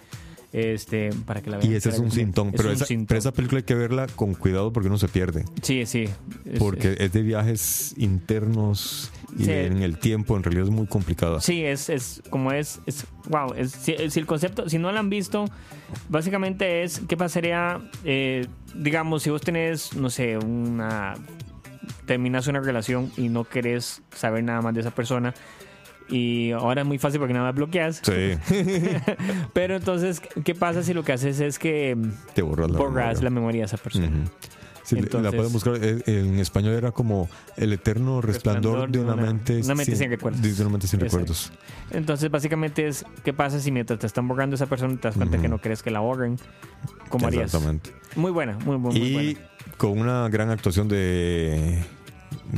Este, para que la vean. Y ese es un sintón. Es Pero, un esa, sintón. pero esa película hay que verla con cuidado porque uno se pierde. Sí, sí. es- Porque es de viajes internos y Sí. en el tiempo. En realidad es muy complicada. Sí, es, es como es, es wow, es, si, si el concepto, si no lo han visto, básicamente es qué pasaría, eh, digamos, si vos tenés, no sé, una, terminas una relación y no querés saber nada más de esa persona. Y ahora es muy fácil porque nada más bloqueas. Sí, Pero entonces, ¿qué pasa si lo que haces es que te borras la borras memoria. la memoria de esa persona? Sí, Entonces- la pueden buscar. eh, En español era como el eterno resplandor, de una, mente, una mente sin recuerdos. De una mente sin recuerdos. Entonces, básicamente es qué pasa si mientras te están borrando esa persona te das cuenta que no crees que la borren. ¿Cómo harías? Exactamente. Muy buena, muy, muy, muy y buena. con una gran actuación de,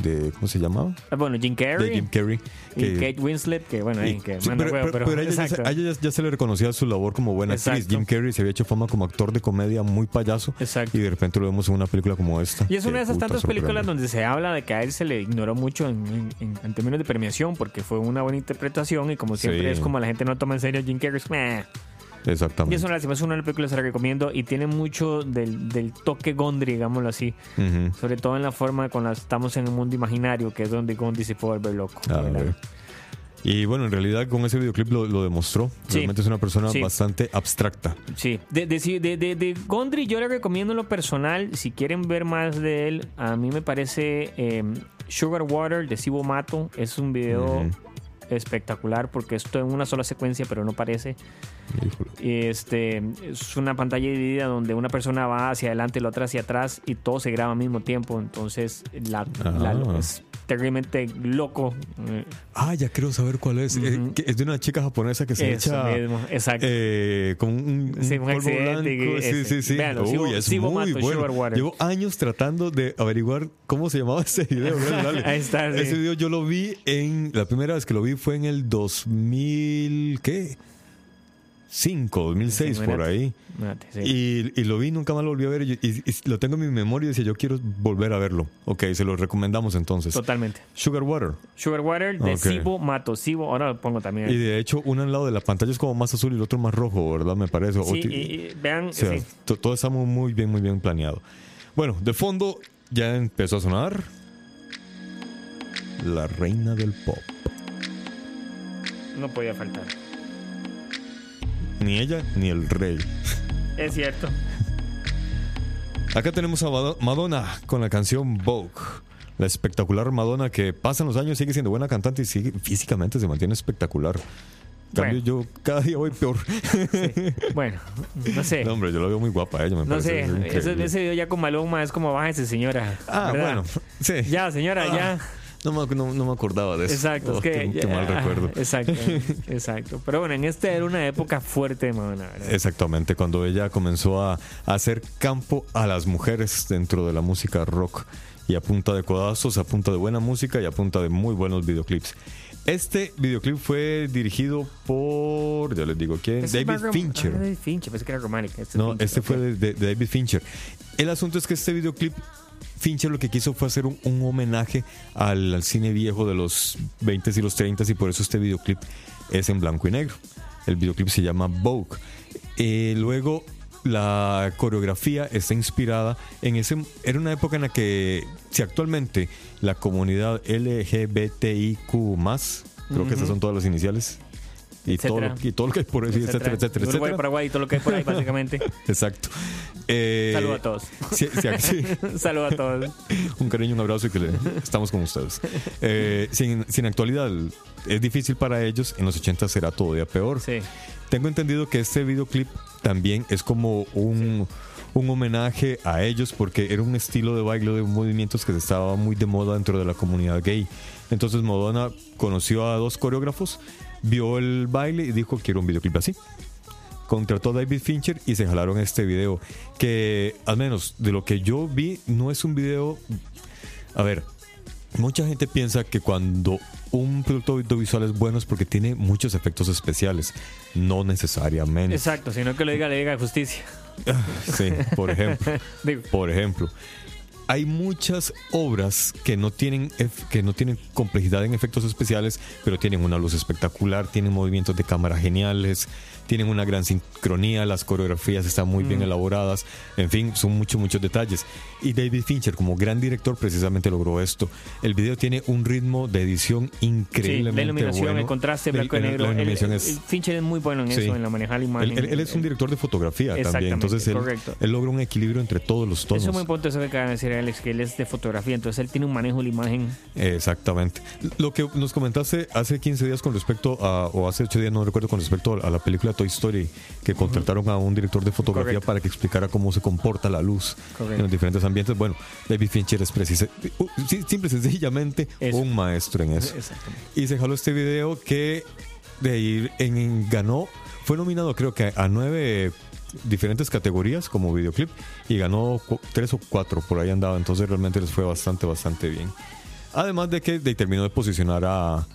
de ¿cómo se llamaba? Ah, Bueno, Jim Carrey De Jim Carrey. y que- Kate Winslet, que bueno, y- que sí, pero, huevo, pero- ella, ya, se- exacto. a ella ya- ya se le reconocía su labor como buena actriz. Exacto. Jim Carrey se había hecho fama como actor de comedia muy payaso. Exacto. Y de repente lo vemos en una película como esta. Y es una de esas tantas películas donde se habla de que a él se le ignoró mucho en, en- en- en términos de premiación porque fue una buena interpretación y como siempre Sí. es como la gente no toma en serio a Jim Carrey. es meh. Y Exactamente. es una lástima, es una de las películas que la recomiendo y tiene mucho del, del toque Gondry, digámoslo así. Sobre todo en la forma cuando estamos en un mundo imaginario, que es donde Gondry se puede volver loco. Y bueno, en realidad con ese videoclip lo, lo demostró. Sí. Realmente es una persona Sí. bastante abstracta. Sí, de, de, Gondry yo le recomiendo en lo personal, si quieren ver más de él, a mí me parece eh, Sugar Water de Sibo Mato, es un video. Espectacular porque esto en una sola secuencia, pero no parece. Híjole. Y Este, es una pantalla dividida donde una persona va hacia adelante y la otra hacia atrás y todo se graba al mismo tiempo. Entonces, la, la- Ah. es terriblemente loco. Eh, Ah, ya quiero saber cuál es. Eh, Ujú. que es de una chica japonesa que se Eso echa mismo, exacto. eh, con un, Sí, un accidente. Sí, sí, sí. Véanlo, Uy, Sibo- es Sibo muy bueno. Llevo años tratando de averiguar cómo se llamaba ese video. Ahí está, sí. Ese video yo lo vi en la primera vez que lo vi fue en el 2000 ¿qué? 5, 2006 Sí, por ahí. Sí. Y, y lo vi, nunca más lo volví a ver. Y, y- y lo tengo en mi memoria y decía, yo quiero volver a verlo. Ok, se lo recomendamos entonces. Totalmente. Sugar Water. Sugar Water de. Sibo Mato. Sibo, ahora lo pongo también. Y de hecho, uno al lado de la pantalla es como más azul y el otro más rojo, ¿verdad? Me parece. Sí, y, vean, o sea, sí. to- todo está muy bien, muy bien planeado. Bueno, de fondo ya empezó a sonar la reina del pop. No podía faltar. Ni ella ni el rey. Es cierto. Acá tenemos a Mado- Madonna con la canción Vogue. La espectacular Madonna que pasan los años, sigue siendo buena cantante y sigue, físicamente se mantiene espectacular. Cambio, yo cada día voy peor. Bueno, no sé. No, hombre, yo la veo muy guapa ella, me No sé, ese, ese video ya con Maluma es como bájese señora. Ah, ¿verdad? bueno, sí. Ya, señora, Ah, ya. No me, no- no me acordaba de eso. Exacto, Oh, es que. qué, mal recuerdo. Exacto, exacto. Pero bueno, en esta era una época fuerte de Madonna, ¿verdad? Exactamente, cuando ella comenzó a, a hacer campo a las mujeres dentro de la música rock y a punta de codazos, a punta de buena música y a punta de muy buenos videoclips. Este videoclip fue dirigido por, ya les digo quién, Ese es David Fincher. Ah, David Fincher, pensé que era Romantic. Este es No, Fincher, este ok. fue de, de- de David Fincher. El asunto es que este videoclip, Fincher lo que quiso fue hacer un, un homenaje al, al cine viejo de los 20 y los 30 y por eso este videoclip es en blanco y negro. El videoclip se llama Vogue. Eh, luego la coreografía está inspirada en ese era una época en la que si actualmente la comunidad LGBTIQ creo que esas son todas las iniciales y todo, lo, Etcétera. y todo lo que hay por ahí, etcétera, etcétera, Uruguay, etcétera. Paraguay y todo lo que hay por ahí, básicamente. Exacto. Eh, Saludos a todos. sí, sí, sí. Saludos a todos. un cariño, un abrazo y que le- estamos con ustedes. Eh, sin, sin actualidad, es difícil para ellos. En los 80 será todavía peor. Sí. Tengo entendido que este videoclip también es como un, un homenaje a ellos porque era un estilo de baile de movimientos que estaba muy de moda dentro de la comunidad gay. Entonces Madonna conoció a dos coreógrafos, vio el baile y dijo quiero un videoclip así. Contrató a David Fincher y se jalaron este video que al menos de lo que yo vi no es un video... A ver, mucha gente piensa que cuando un producto audiovisual es bueno es porque tiene muchos efectos especiales. No necesariamente. Exacto, sino que lo diga, le diga justicia. Sí, por ejemplo. Digo, Por ejemplo, hay muchas obras que no tienen que no tienen complejidad en efectos especiales, pero tienen una luz espectacular, tienen movimientos de cámara geniales, tienen una gran sincronía, las coreografías están muy Mm. bien elaboradas, en fin, son muchos muchos detalles. Y David Fincher como gran director precisamente logró esto. El video tiene un ritmo de edición sí, increíblemente la iluminación, bueno. el contraste La- blanco y negro. El- el, es- Fincher es muy bueno en Sí. eso, en la manejar la imagen. él, es un director de fotografía también, entonces él, él logra un equilibrio entre todos los tonos. Eso es muy importante eso que acaba de decir Alex, que él es de fotografía, entonces él tiene un manejo de la imagen. Exactamente. Lo que nos comentaste hace 15 días con respecto a, o hace 8 días, no recuerdo, con respecto a la película Toy Story, que contrataron a un director de fotografía Correcto. para que explicara cómo se comporta la luz Correcto. en los diferentes ambientes. Bueno, David Fincher es precisa, simple y sencillamente Eso. un maestro en eso. Y se jaló este video que de ir en, ganó, fue nominado creo que a nueve diferentes categorías como videoclip y ganó tres o cuatro, por ahí andaba, entonces realmente les fue bastante, bastante bien. Además de que de- terminó de posicionar a,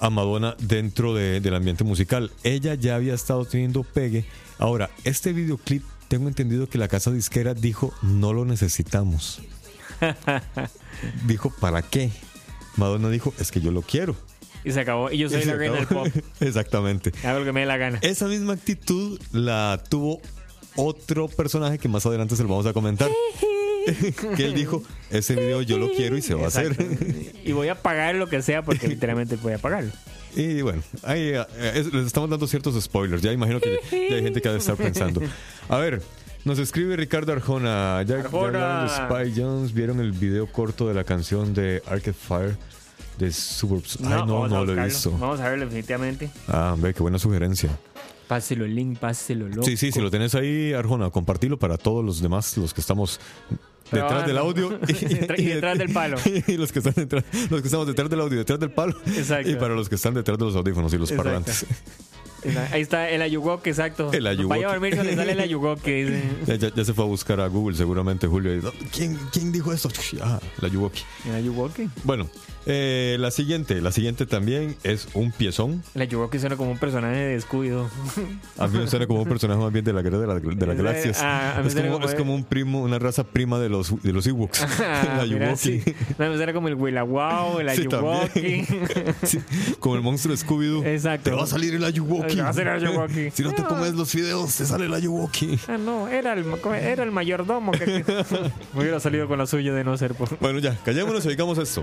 a Madonna dentro de- del ambiente musical. Ella ya había estado teniendo pegue. Ahora, este videoclip, tengo entendido que la casa disquera dijo, no lo necesitamos. dijo, ¿para qué? Madonna dijo, es que yo lo quiero. Y se acabó. Y yo soy Y la reina del pop. Exactamente. Hago lo que me dé la gana. Esa misma actitud la tuvo otro personaje que más adelante se lo vamos a comentar. que él dijo, ese video yo lo quiero y se va a hacer. Y voy a pagar lo que sea porque literalmente voy a pagarlo. y bueno, ahí eh, es- les estamos dando ciertos spoilers. Ya imagino que ya hay gente que ha de estar pensando. A ver, nos escribe Ricardo Arjona. Ya, ya Arjona. hablaron de Spy Jones, vieron el video corto de la canción de Arcade Fire. de Suburbs. Ay, no, vamos a no lo he visto. Vamos a verlo definitivamente. Ah, ve, qué buena sugerencia. Páselo el link, páselo loco. Sí, sí, si lo tenés ahí, Arjona, compartilo para todos los demás, los que estamos detrás del audio y detrás del palo. y los que están detrás, los que estamos detrás del audio y detrás del palo Exacto. y para los que están detrás de los audífonos y los Exacto. parlantes. Ahí está el Ayuwoki, exacto. El Ayuwoki. Vaya a dormir, le sale el dice. Ya, ya- ya se fue a buscar a Google seguramente Julio. ¿Quién, quién dijo esto? Ah, la Yuwoki. El Ayuwoki. Bueno, eh, la siguiente, la siguiente también es un piezón. El Ayuwoki suena como un personaje de descuido. A mí me suena como un personaje más bien de la guerra de, la- de las galaxias. ah, es, suena como, como- es como un primo, una raza prima de los, de los Ewoks. Ah, la mira, sí. No, pues era como el Willawau, el Sí, también. Sí, como el monstruo Scooby-Doo. Exacto. Te va a salir el Ayuwoki. Si no te comes los fideos, te sale el Ayuwoki. Ah, no, era el, era el mayordomo que me hubiera salido con la suya de no ser por. Bueno, ya, callémonos y dedicamos a esto.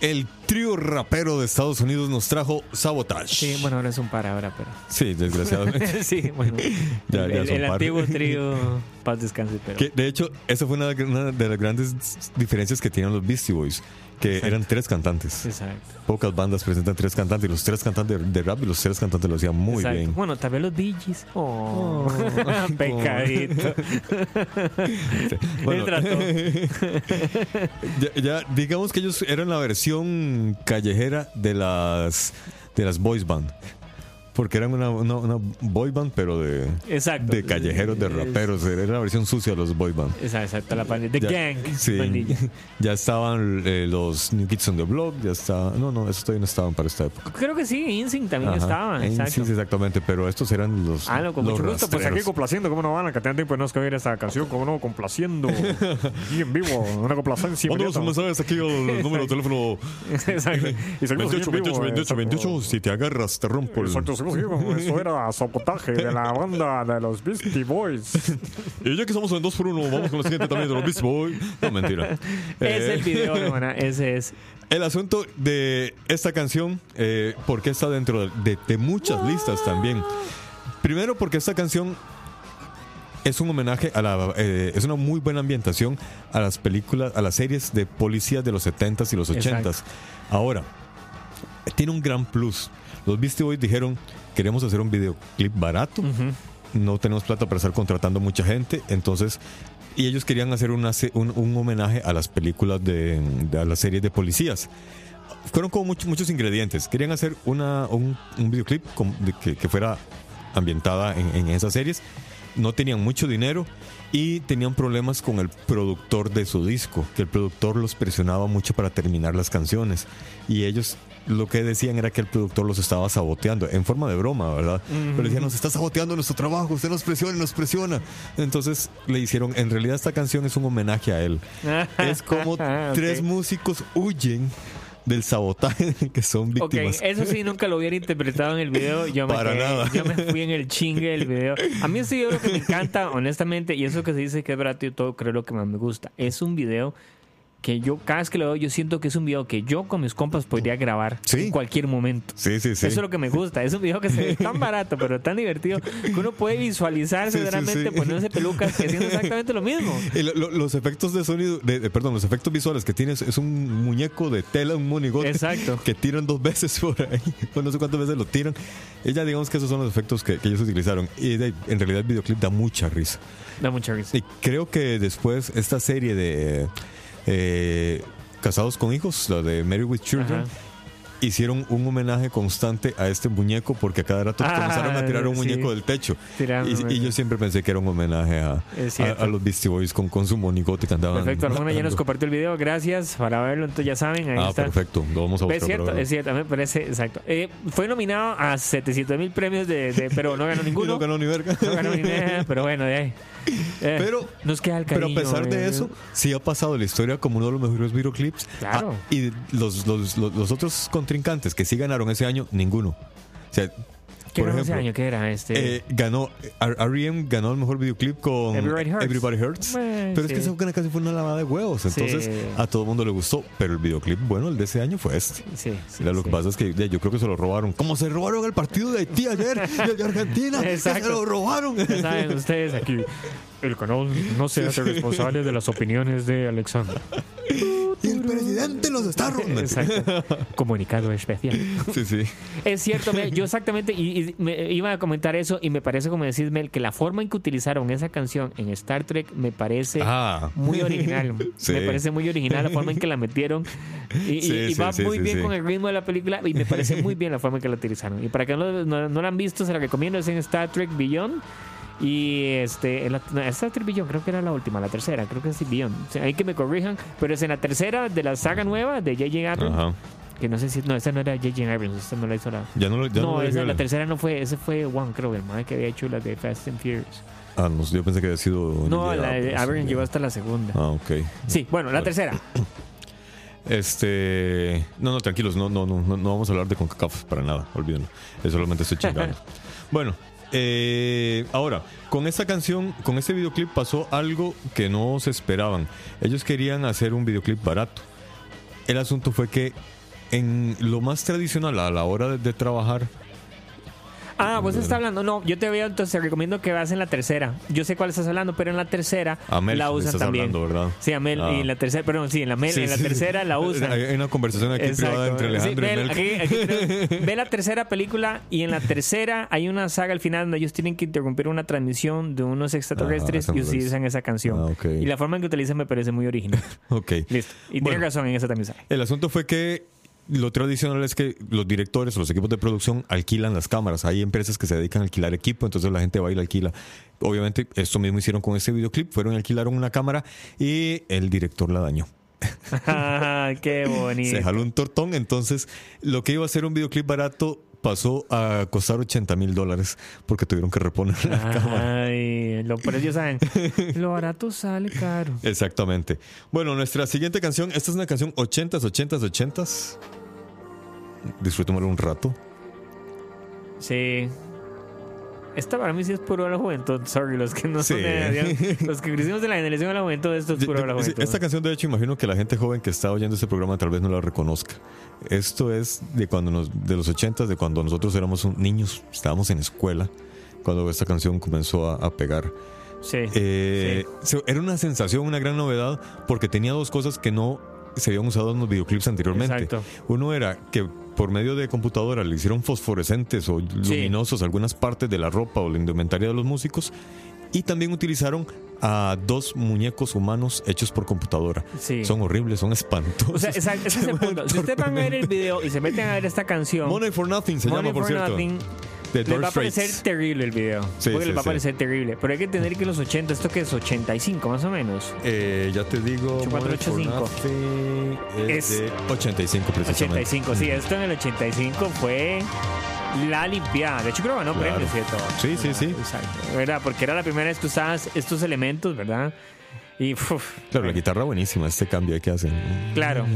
El trío rapero de Estados Unidos nos trajo Sabotage. Sí, bueno, ahora es un par ahora, pero. Sí, desgraciadamente. sí, bueno. Ya- el ya el- son el par. antiguo trío, paz descanse, pero. Que, de hecho, esa fue una, una de las grandes diferencias que tenían los Beastie Boys, que eran tres cantantes. Exacto. Pocas bandas presentan tres cantantes y los tres cantantes de, rap y los tres cantantes lo hacían muy Exacto. bien. Bueno, vez los DJs. Oh, pecadito. Bueno, ya, ya, digamos que ellos eran la versión callejera de las de las boys band. Porque eran una, una, una boy band, pero de, Exacto. de callejeros, de raperos. Era la versión sucia de los boy band. Exacto, exacto, la pandilla. The Ya- Gang. sí. pandilla. ya estaban eh, los New Kids on the Block, ya está. No, no, esos todavía no estaban para esta época. Creo que sí, InSync también Ajá. estaba. Eh, Exacto. Exactamente, pero estos eran los. Ah, no, con los mucho gusto. Pues aquí complaciendo, ¿cómo no van a que tengan tiempo de no escribir esta canción? ¿Cómo no? Complaciendo. Y en vivo, una complacencia. Mándanos un inmediata. mensaje aquí al número de teléfono Exacto. Y seguimos 28, aquí en 28, vivo, 28, exacto. 28. Si te agarras, te rompo el. Exacto, Eso era sabotaje de la banda de los Beastie Boys. Y ya que estamos en 2 por 1 vamos con la siguiente también de los Beast Boys. No, mentira. es Eh, el video, hermana. Ese es. El asunto de esta canción, eh, porque está dentro de, de muchas listas también. Primero, porque esta canción es un homenaje a la. eh, es una muy buena ambientación a las películas, a las series de policías de los 70s y los 80s. Exacto. Ahora, tiene un gran plus. Los Beastie Boys dijeron: queremos hacer un videoclip barato. No tenemos plata para estar contratando mucha gente. Entonces. Y ellos querían hacer una un, un homenaje a las películas de, de- a las series de policías fueron como muchos muchos ingredientes. Querían hacer una, un, un videoclip con- de que, que fuera ambientada en, en esas series. No tenían mucho dinero y tenían problemas con el productor de su disco, que el productor los presionaba mucho para terminar las canciones. Y ellos lo que decían era que el productor los estaba saboteando, en forma de broma, ¿verdad? Pero decían, nos está saboteando nuestro trabajo, usted nos presiona, nos presiona. Entonces le hicieron, en realidad esta canción es un homenaje a él. Es como tres músicos huyen del sabotaje que son víctimas. eso sí nunca lo hubiera interpretado en el video. Yo me, Para quedé- nada. yo me fui en el chingue del video. A mí ese video lo que me encanta, honestamente, y eso que se dice que es barato y todo, creo lo que más me gusta. Es un video que yo, cada vez que lo veo, yo siento que es un video que yo con mis compas podría grabar Sí. en cualquier momento. Sí, sí, sí. Eso es lo que me gusta. Es un video que se ve tan barato, pero tan divertido, que uno puede visualizarse Sí, realmente sí. poniéndose pelucas y haciendo exactamente lo mismo. Y lo- lo- los efectos de sonido, de, perdón, los efectos visuales que tienes es un muñeco de tela, un monigote Exacto. que tiran dos veces por ahí. Bueno, no sé cuántas veces lo tiran. Y ya digamos que esos son los efectos que, que ellos utilizaron. Y de- en realidad el videoclip da mucha risa. Da mucha risa. Y creo que después esta serie de eh, Casados con Hijos, la de Married with Children, Ajá. hicieron un homenaje constante a este muñeco porque a cada rato Ah, comenzaron a tirar un sí. muñeco del techo. Y, yo siempre pensé que era un homenaje a, los Beastie Boys con, con su monigote que andaban. Perfecto, Arjona ya nos compartió el video. Gracias para verlo. Entonces ya saben, ahí Ah, está. perfecto. Lo vamos a buscar. Es cierto, es cierto, me parece exacto. Eh, fue nominado a 700 mil premios, de, de- pero no ganó ninguno. no ganó ni verga. No ganó ni nada, pero bueno, de ahí. Eh, Pero- nos queda el Pero a pesar de eh, eso, sí ha pasado la historia como uno de los mejores videoclips. Claro. Ah, y los, los, los, los otros contrincantes que sí ganaron ese año, ninguno. O sea, ¿Qué por ganó ese ejemplo, año? ¿Qué era? Este, eh, ganó R.E.M. ganó el mejor videoclip con Everybody Hurts. Everybody Hurts. Bueno, pero es que esa canción fue una lavada de huevos. Entonces Sí. a todo el mundo le gustó. Pero el videoclip, bueno, el de ese año fue este. sí, lo que pasa es que yo creo que se lo robaron. Como se robaron el partido de Haití ayer y el de Argentina. Exacto. Se lo robaron. Ya saben ustedes aquí. El canal no se hace responsable de las opiniones de Alexandra. Y presidente los robando. Exacto. Comunicado especial. Sí, sí. Es cierto, yo exactamente y, y me iba a comentar eso y me parece como decís Mel que la forma en que utilizaron esa canción en Star Trek me parece Ah. muy original. Sí. Me parece muy original la forma en que la metieron y, y- Sí, y sí, va muy bien con el ritmo de la película y me parece muy bien la forma en que la utilizaron. Y para que no, no, no la han visto, se la recomiendo, es en Star Trek Beyond. Y este, en la, Trek Beyond creo que era la última, la tercera, creo que es Beyond. O sea, hay que me corrijan, pero es en la tercera de la saga nueva de J.J. Abrams. Ajá. Que no sé si, no, esa no era J.J. Abrams, esta no la hizo la. Ya no, lo- ya no, esa, la tercera no fue, ese fue One, creo, el man que había hecho la de Fast and Furious. Ah, no, yo pensé que había sido. No, la de Abrams. Llegó hasta la segunda. Ah, ok. Sí, bueno, la tercera. Este. No, no, tranquilos, no, no, no, no, vamos a hablar de CONCACAF para nada, olvídenlo. Yo solamente estoy chingando. bueno, eh, ahora, con esta canción, con este videoclip pasó algo que no se esperaban. Ellos querían hacer un videoclip barato. El asunto fue que en lo más tradicional a la hora de, de trabajar, Ah, vos estás hablando. No, yo te veo, entonces te recomiendo que vas en la tercera. Yo sé cuál estás hablando, pero en la tercera Amel, la estás también. hablando, ¿verdad? Sí, Amel, Ah. y en la tercera, perdón, sí, en la, Mel, Sí, en la sí, sí. tercera la usan. Hay una conversación aquí privada entre Alejandro ve, y Mel. aquí- aquí tenemos- ve la tercera película y en la tercera hay una saga al final donde ellos tienen que interrumpir una transmisión de unos extraterrestres Ah, y utilizan esa canción. Ah, ok. Y la forma en que utilizan me parece muy original. Ok. Listo. Y Bueno. tiene razón, en esa también sale. El asunto fue que lo tradicional es que los directores o los equipos de producción alquilan las cámaras. Hay empresas que se dedican a alquilar equipo, entonces la gente va y la alquila. Obviamente, esto mismo hicieron con este videoclip. Fueron y alquilaron una cámara y el director la dañó. Ah, Qué bonito. Se jaló un tortón. Entonces, lo que iba a ser un videoclip barato pasó a costar 80 mil dólares porque tuvieron que reponer la Ah. cámara. Ay, lo, por ellos saben, lo barato sale caro. Exactamente. Bueno, nuestra siguiente canción, esta es una canción 80s, 80s, 80s. Disfrutémoslo un rato. Sí. Esta para mí sí es puro de la juventud. Sorry, los que no son Sí. de- los que crecimos de la generación de la juventud, esto es puro de la juventud. Esta canción, de hecho, imagino que la gente joven que está oyendo este programa tal vez no la reconozca. Esto es de cuando nos, de los 80 de cuando nosotros éramos niños, estábamos en escuela, cuando esta canción comenzó a, a pegar. Sí. Eh, Era una sensación, una gran novedad, porque tenía dos cosas que no se habían usado en los videoclips anteriormente. Exacto. Uno era que por medio de computadora le hicieron fosforescentes o luminosos algunas partes de la ropa o la indumentaria de los músicos. Y también utilizaron a dos muñecos humanos hechos por computadora. Sí. Son horribles, son espantosos. O sea, exacto, ese es el punto. Si ustedes van a ver el video y se meten a ver esta canción, Money for Nothing se Money llama, por for cierto. Nothing, De les va a parecer Straits. terrible el video. Sí, porque sí, les va a sí. parecer terrible. Pero hay que entender que los 80, ¿esto que es? 85 más o menos. Eh, ya te digo, Money for 8485. Nothing es, Es- de 85 precisamente. 85, sí, esto en el 85 fue la limpiada. De hecho, creo que ganó Claro. premios y de todo. Sí, sí, sí. Exacto. ¿Verdad? Porque era la primera vez que usabas estos elementos, ¿verdad? Y, uf, Claro, la guitarra buenísima, este cambio que hacen. Claro.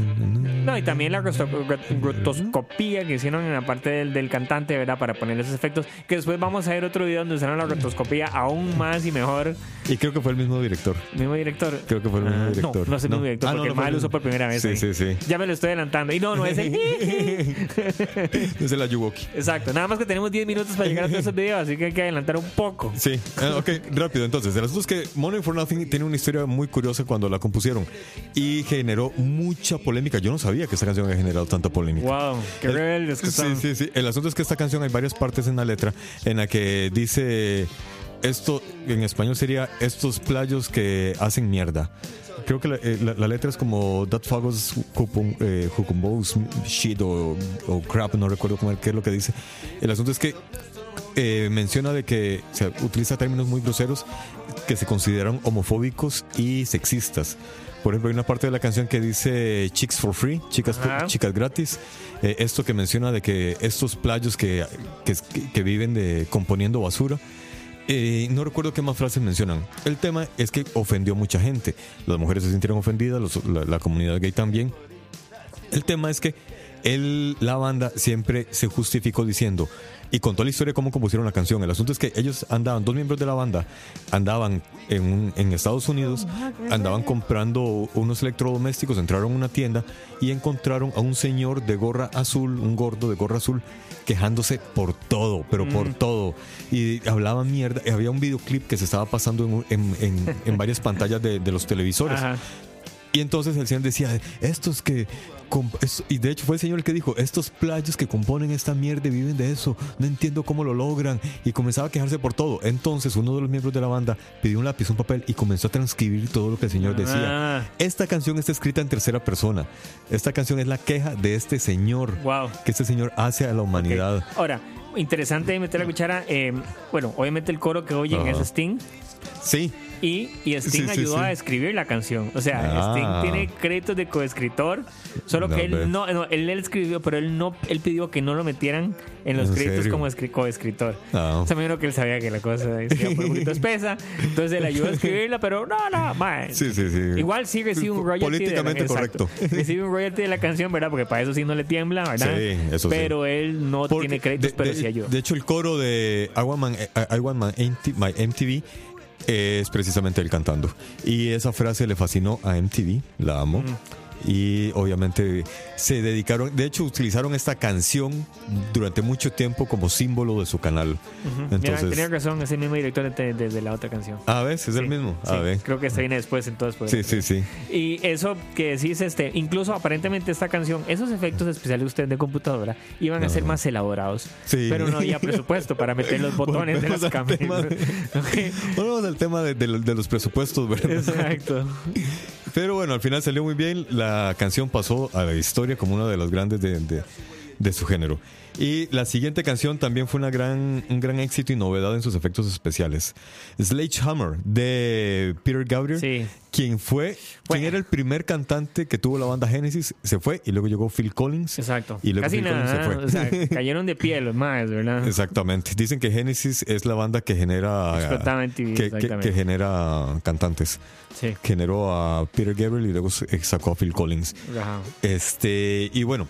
No, y también la rotoscopía que hicieron en la parte del, del cantante, ¿verdad? Para poner esos efectos. Que después vamos a ver otro video donde usaron la rotoscopía aún más y mejor. Y creo que fue el mismo director. Mismo director. Creo que fue el mismo Ah, director. No, no es el mismo No. director, Ah, porque no el lo usó por primera vez. Sí, ahí. sí, sí. Ya me lo estoy adelantando. Y no, no es el. Es el Ayuwoki. Exacto. Nada más que tenemos 10 minutos para llegar a todos esos videos, así que hay que adelantar un poco. Sí, Ah, ok, rápido. Entonces, el asunto es que Money for Nothing tiene una historia muy curiosa cuando la compusieron y generó mucha polémica. Yo no sabía que esta canción había generado tanta polémica. Wow, qué El- rebeldes que Sí, sí, sí. El asunto es que esta canción hay varias partes en la letra en la que dice esto en español sería estos playos que hacen mierda. Creo que la, eh, la- la letra es como That Fagos Hukumbos Shit o, o Crap, no recuerdo cómo, qué es lo que dice. El asunto es que eh, menciona de que o sea, utiliza términos muy groseros que se consideran homofóbicos y sexistas. Por ejemplo, hay una parte de la canción que dice chicks for free, chicas, Ajá. chicas gratis. Eh, esto que menciona de que estos playos que, que, que viven de componiendo basura. eh, no recuerdo qué más frases mencionan. El tema es que ofendió a mucha gente. Las mujeres se sintieron ofendidas, los- la, la comunidad gay también. El tema es que él, la banda siempre se justificó diciendo y contó la historia de cómo compusieron la canción. El asunto es que ellos andaban, dos miembros de la banda, andaban en, un- en Estados Unidos, andaban comprando unos electrodomésticos, entraron a una tienda y encontraron a un señor de gorra azul, un gordo de gorra azul, quejándose por todo, pero por todo. Y hablaba mierda. y Había un videoclip que se estaba pasando en, un- en- en- en varias pantallas de, de los televisores. Ajá. Y entonces el señor decía, estos que... y de hecho fue el señor el que dijo, estos playos que componen esta mierda viven de eso, no entiendo cómo lo logran. Y comenzaba a quejarse por todo. Entonces uno de los miembros de la banda pidió un lápiz, un papel y comenzó a transcribir todo lo que el señor decía. Ah. Esta canción está escrita en tercera persona. Esta canción es la queja de este señor Wow. que este señor hace a la humanidad. Ahora, interesante meter la cuchara. eh, bueno, obviamente el coro que oyen Ajá. es Sting. Sí, Y, y Sting Sí, sí, ayudó sí. a escribir la canción. O sea, Ah. Sting tiene créditos de coescritor. Solo No, que él no, no, él, él escribió, pero él no, él pidió que no lo metieran en los ¿En créditos serio? como escri- coescritor. Ah. O sea, me imagino que él sabía que la cosa se un poquito espesa. Entonces él ayudó a escribirla, pero no, no, mae. sí, sí, sí. Igual sí recibe un royalty. Políticamente de la, exacto. correcto. Recibe un royalty de la canción, ¿verdad? Porque para eso sí no le tiembla, ¿verdad? Sí, eso sí. Pero él no Porque tiene créditos, de- pero de- sí ayudó. De hecho, el coro de I Want, Man- I- I Want My MTV es precisamente él cantando. Y esa frase le fascinó a MTV, la amo. Y obviamente se dedicaron, de hecho utilizaron esta canción durante mucho tiempo como símbolo de su canal. Mira, Entonces, tenía razón, es el mismo director de, de- de la otra canción. a ver, es el mismo. sí, A ver. Creo que esta viene después, entonces. pues. Sí, sí, sí. Y eso que decís, este, incluso aparentemente esta canción, esos efectos especiales de usted de computadora iban a ser más elaborados. Sí. Pero no había presupuesto para meter los botones de las cámaras. de- Volvemos al tema de- de los presupuestos, ¿verdad? Exacto. Pero bueno, al final salió muy bien. La canción pasó a la historia como una de las grandes de, de- de su género. Y la siguiente canción también fue una gran, un gran éxito y novedad en sus efectos especiales. Sledgehammer de Peter Gabriel, Sí. quien fue, Fue. quien era el primer cantante que tuvo la banda Genesis, se fue y luego llegó Phil Collins. Exacto. Y luego Casi Phil Collins nada. se fue. O sea, cayeron de pie los más, ¿verdad? Exactamente. Dicen que Genesis es la banda que genera TV, que, que- exactamente. que genera cantantes. Sí. Generó a Peter Gabriel y luego sacó a Phil Collins. Ajá. Este, y bueno,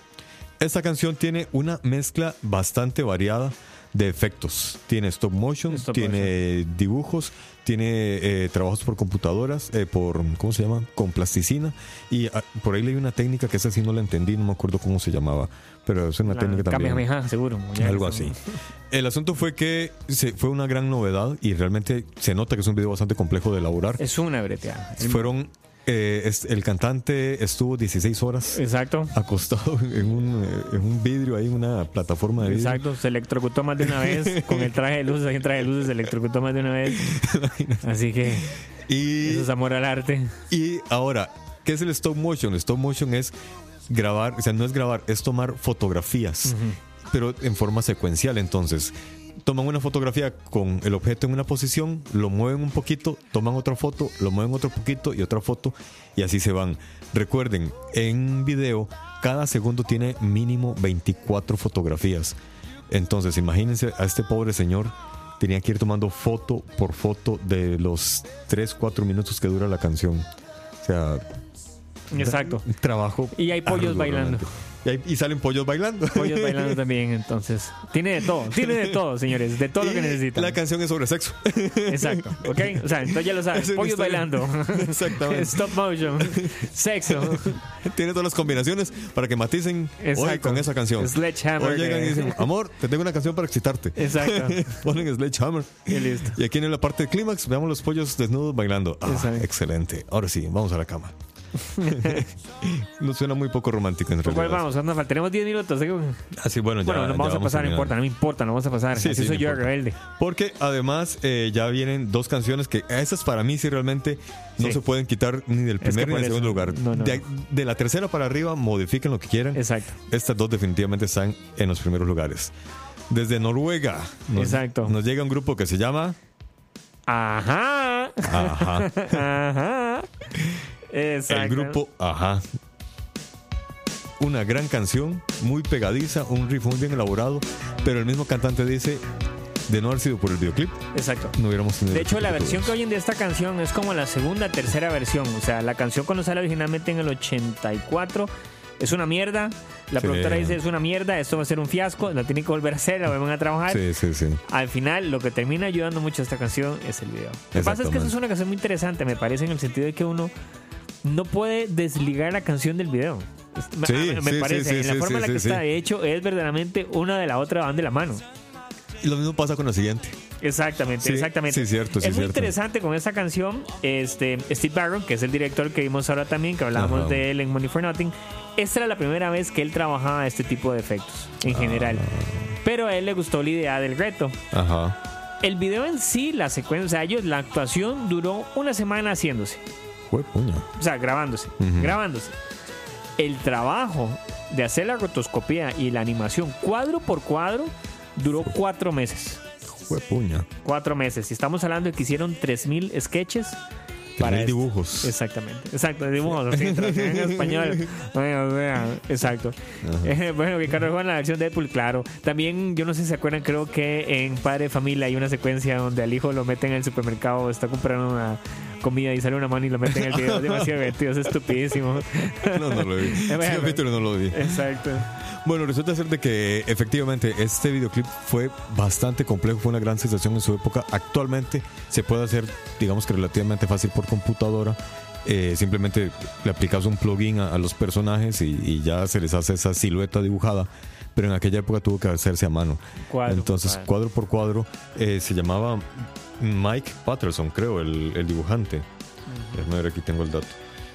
esta canción tiene una mezcla bastante variada de efectos. Tiene stop motion, Stop tiene dibujos, tiene eh, trabajos por computadoras, eh, por, ¿cómo se llama? Con plasticina. Y ah, por ahí leí una técnica que esa sí no la entendí, no me acuerdo cómo se llamaba, pero es una La técnica también. Kamehameha, seguro. Algo así. El asunto fue que se, fue una gran novedad y realmente se nota que es un video bastante complejo de elaborar. Es una breteada. Fueron, eh, es- el cantante estuvo 16 horas Exacto. acostado en un, eh, en un vidrio, ahí en una plataforma de vidrio. Exacto, se electrocutó más de una vez con el traje de luces, ahí en traje de luces se electrocutó más de una vez. Así que Y, eso es amor al arte. y ahora, ¿qué es el stop motion? El stop motion es grabar, o sea, no es grabar, es tomar fotografías, pero en forma secuencial. Entonces, toman una fotografía con el objeto en una posición, lo mueven un poquito, toman otra foto, lo mueven otro poquito y otra foto, y así se van. Recuerden, en video, cada segundo tiene mínimo 24 fotografías. Entonces, imagínense a este pobre señor. Tenía que ir tomando foto por foto de los 3, 4 minutos que dura la canción. O sea, Exacto. trabajo. Y hay pollos arduo, bailando. realmente. Y, hay- y salen pollos bailando. Pollos bailando también, entonces. Tiene de todo, tiene de todo, señores, de todo lo que necesitan. La canción es sobre sexo. Exacto, ¿ok? O sea, entonces ya lo sabes. Pollos historia. bailando. Exactamente. Stop motion. Sexo. Tiene todas las combinaciones para que maticen hoy con esa canción. Sledgehammer Hoy llegan y dicen, amor, te tengo una canción para excitarte. Exacto. Ponen Sledgehammer. Y listo. Y aquí en la parte de clímax veamos los pollos desnudos bailando. Ah, excelente. Ahora sí, vamos a la cama. Nos suena muy poco romántico en ¿Por cuál realidad. vamos? Anda, fal- tenemos 10 minutos. ¿eh? Así, bueno, ya, bueno, nos ya vamos a pasar, no importa, no me importa, no vamos a pasar. Sí, Así sí, soy no yo, rebelde. Porque además eh, ya vienen dos canciones que esas para mí sí realmente no Sí. se pueden quitar ni del que primer ni del segundo lugar. no, no, de, no. de la tercera para arriba modifiquen lo que quieran. Exacto. Estas dos definitivamente están en los primeros lugares. Desde Noruega nos, Exacto. nos llega un grupo que se llama Ajá. Ajá. Ajá. Exacto. El grupo Ajá. Una gran canción, muy pegadiza, un riff muy bien elaborado, pero el mismo cantante dice, de no haber sido por el videoclip, Exacto. no hubiéramos tenido De hecho, la versión que oyen de esta canción es como la segunda, tercera versión. O sea, la canción cuando sale originalmente en el 84 es una mierda. La Sí. productora dice, es una mierda, esto va a ser un fiasco, la tienen que volver a hacer, la vuelven a trabajar. Sí, sí, sí. Al final, lo que termina ayudando mucho a esta canción es el video. Lo que pasa es que eso es una canción muy interesante, me parece, en el sentido de que uno no puede desligar la canción del video. Me, Sí, me- sí, parece, sí, sí, en la sí, forma en la que sí, está sí. hecho, es verdaderamente una de la otra van de la mano. Y lo mismo pasa con la siguiente. Exactamente, Sí, exactamente. sí, cierto, sí, es muy cierto. interesante con esta canción. Este, Steve Barron, que es el director que vimos ahora también, que hablábamos Ajá. de él en Money for Nothing. Esta era la primera vez que él trabajaba este tipo de efectos, en Ah. general. Pero a él le gustó la idea del reto. Ajá. El video en sí, la secuencia, o sea, ellos, la actuación duró una semana haciéndose. Fue puña. O sea, grabándose, grabándose. El trabajo de hacer la rotoscopía y la animación cuadro por cuadro duró cuatro meses. Fue puña. Cuatro meses. Y estamos hablando de que hicieron 3.000 sketches. Para esto. dibujos. Exactamente, exacto, dibujos, en español. Bueno, vean, exacto. Eh, bueno, Ricardo Juan, la versión de Deadpool, claro. También, yo no sé si se acuerdan, creo que en Padre Familia hay una secuencia donde al hijo lo meten en el supermercado, está comprando una comida y sale una mano y lo meten en el video. Demasiado divertido, es estupidísimo. No, no lo vi. Sí, bueno. lo vi, pero no lo vi. Exacto. Bueno, resulta ser de que efectivamente este videoclip fue bastante complejo, fue una gran sensación en su época. Actualmente se puede hacer, digamos que relativamente fácil por computadora. Eh, simplemente le aplicas un plugin a, a los personajes y, y ya se les hace esa silueta dibujada. Pero en aquella época tuvo que hacerse a mano. Cuadro Entonces, cuadro. cuadro por cuadro, eh, se llamaba Mike Patterson, creo, el, el dibujante. Déjame ver, aquí tengo el dato.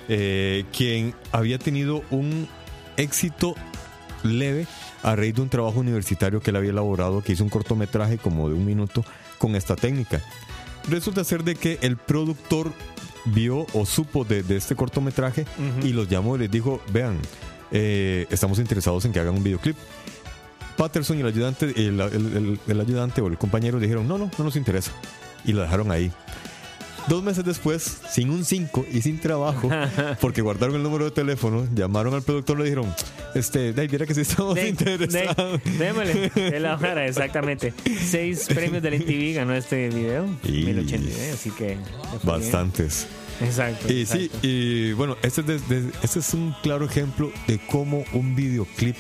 Eh, quien había tenido un éxito leve a raíz de un trabajo universitario que él había elaborado, que hizo un cortometraje como de un minuto con esta técnica. Resulta ser de que el productor vio o supo de, de este cortometraje y los llamó y les dijo, vean, eh, estamos interesados en que hagan un videoclip. Patterson y el ayudante, el, el- el- el ayudante o el compañero dijeron, no, no, no nos interesa. Y lo dejaron ahí. Dos meses después, sin un 5 y sin trabajo, porque guardaron el número de teléfono, llamaron al productor y le dijeron, este, Dave, mira que sí estamos De- interesados. de- démosle, de la vara, exactamente. Seis premios del MTV ganó este video. Y- 1089, así que. fue bien. Bastantes. Exacto. Y sí, exacto. y bueno, este es, de- de- este es un claro ejemplo de cómo un videoclip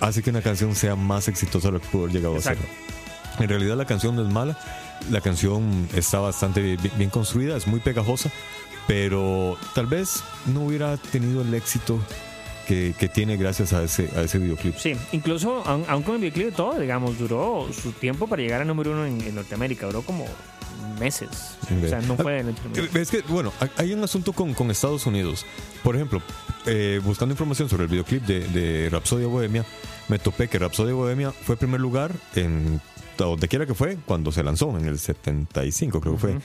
hace que una canción sea más exitosa de lo que pudo haber llegado Exacto. a ser. En realidad la canción no es mala, la canción está bastante bien, construida, es muy pegajosa, pero tal vez no hubiera tenido el éxito que, que tiene gracias a ese, a ese videoclip. Sí, incluso, aun, aun con el videoclip todo, digamos, duró su tiempo para llegar al número uno en, en Norteamérica. Duró como meses. O sea, no fue en el primer- Es que, bueno, hay- hay un asunto con, con Estados Unidos. Por ejemplo, eh, buscando información sobre el videoclip de, de Rapsodia Bohemia, me topé que Rapsodia Bohemia fue primer lugar en donde quiera que fue, cuando se lanzó, en el 75 creo que fue.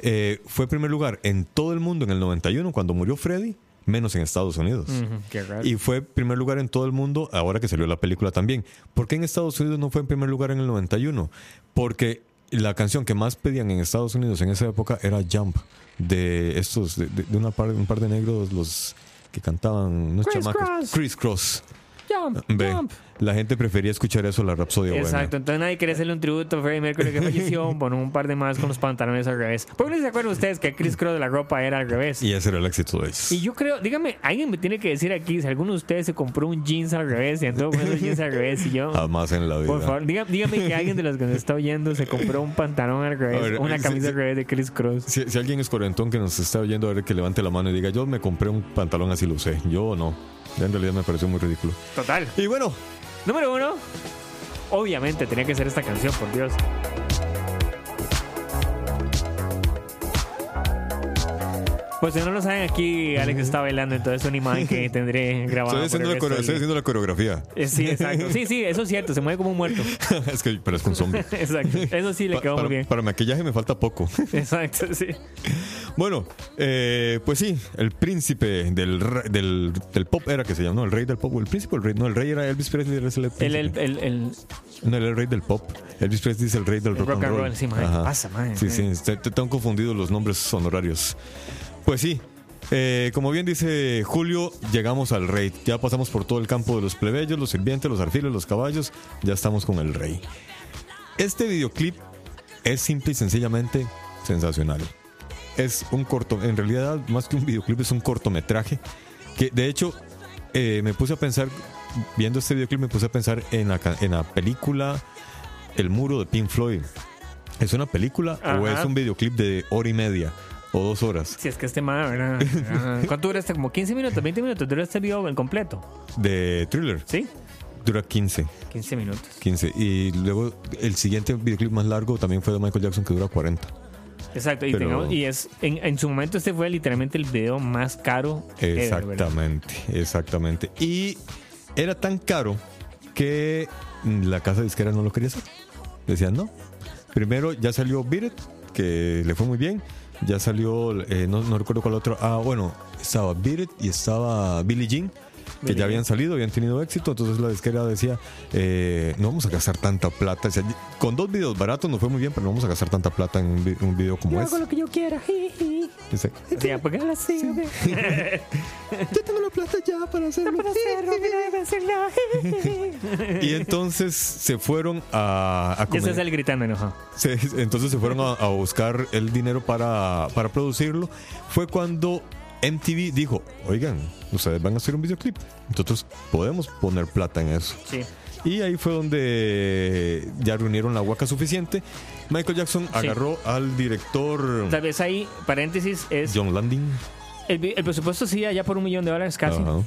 Eh, fue primer lugar en todo el mundo en el 91, cuando murió Freddy, menos en Estados Unidos. Qué raro. Y fue primer lugar en todo el mundo ahora que salió la película también. ¿Por qué en Estados Unidos no fue en primer lugar en el 91? Porque la canción que más pedían en Estados Unidos en esa época era Jump, de estos, de, de- de una par, un par de negros, los que cantaban, unos Criss chamacos. Cross. Criss Cross. Jump, Ve, jump. la gente prefería escuchar eso a la Rapsodia. Exacto, entonces nadie quería hacerle un tributo a Freddie Mercury que falleció, bueno, un par de más con los pantalones al revés. ¿Por qué no se acuerdan ustedes que Chris Cross de la ropa era al revés? Y ese era el éxito de ellos. Y yo creo, dígame, alguien me tiene que decir aquí si alguno de ustedes se compró un jeans al revés y andó con esos jeans al revés y yo. Jamás en la vida. Por favor, dígame que alguien de los que nos está oyendo se compró un pantalón al revés, ver, una camisa al revés de Chris Cross. Si, si alguien es cuarentón que nos está oyendo, a ver que levante la mano y diga, yo me compré un pantalón así lo usé. Yo no. En realidad me pareció muy ridículo. Total. Y bueno, Número uno. Obviamente tenía que ser esta canción, por Dios. Pues si no lo saben, aquí Alex está bailando, entonces es una imagen que tendré grabada. estoy estoy haciendo la coreografía. Eh, Sí, exacto. Sí, sí, eso es cierto, se mueve como un muerto. es que, pero es con zombie. Exacto. Eso sí le Pa- quedó para, muy bien. para maquillaje me falta poco. Exacto, sí. Bueno, eh, pues sí, el príncipe del, del, del pop era que se llamó, ¿no? el rey del pop, el príncipe, o el rey, no, el rey era Elvis Presley, era el El, el, el, el- No, era el rey del pop. Elvis Presley es el rey del El rock, rock and roll. roll, sí, madre, Ajá. ¿qué pasa, madre? Sí, sí, te, te han confundido los nombres honorarios. Pues sí, eh, como bien dice Julio, llegamos al rey. Ya pasamos por todo el campo de los plebeyos, los sirvientes, los alfiles, los caballos. Ya estamos con el rey. Este videoclip es simple y sencillamente sensacional. Es un corto, en realidad más que un videoclip es un cortometraje que de hecho eh, me puse a pensar, viendo este videoclip, me puse a pensar en la, en la película El Muro de Pink Floyd. ¿Es una película o es un videoclip de hora y media o dos horas Si es que este man, ¿verdad? ¿Cuánto dura este? Como 15 minutos, 20 minutos dura este video en completo. de thriller? ¿Sí? Dura 15. 15 minutos. 15. Y luego el siguiente videoclip más largo también fue de Michael Jackson que dura 40. Exacto. Y, Pero- tengamos- y es en, en su momento este fue literalmente el video más caro. ever, ¿verdad? Exactamente, exactamente. Y era tan caro que la casa disquera no lo quería hacer. Decían no. Primero ya salió Beat It, que le fue muy bien. Ya salió, eh, no, no recuerdo cuál otro. Ah, bueno, estaba Beat y estaba Billie Jean. Que ya habían salido, habían tenido éxito, entonces la disquera decía, eh, no vamos a gastar tanta plata. O sea, con dos videos baratos nos fue muy bien, pero no vamos a gastar tanta plata en un, vi- un video como Yo este. hago lo que yo quiera. Dice, Sí, porque ahora sí, güey. yo tengo la plata ya para hacerlo. Para hacerlo, mira, debe hacerlo. Y entonces se fueron a, a ese es el gritando enojado. se- entonces se fueron a, a buscar el dinero para, para producirlo. Fue cuando MTV dijo, oigan, ustedes van a hacer un videoclip. Entonces podemos poner plata en eso. Sí. Y ahí fue donde ya reunieron la huaca suficiente. Michael Jackson agarró al director Tal vez ahí, paréntesis, es. John Landing. El, presupuesto sí, allá por un millón de dólares casi. Ajá,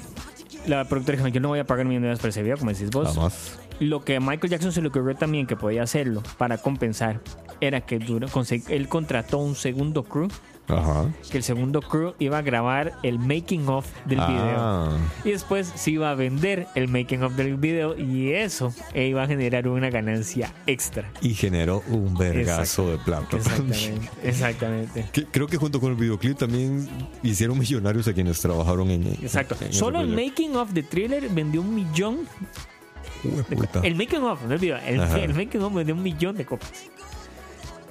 La productora dijo: Yo no voy a pagar un millón de dólares por ese video, como decís vos. jamás. Lo que a Michael Jackson se le ocurrió también que podía hacerlo para compensar era que él contrató un segundo crew. Ajá. Que el segundo crew iba a grabar el making of del video. Ah, Y después se iba a vender el making of del video y eso iba a generar una ganancia extra. y generó un vergazo de plata. Exactamente, exactamente. Que- creo que junto con el videoclip también hicieron millonarios a quienes trabajaron en Exacto. en Solo el making of de thriller vendió un millón. Hueputa. El making of, no el video. El, el making of vendió un millón de copias.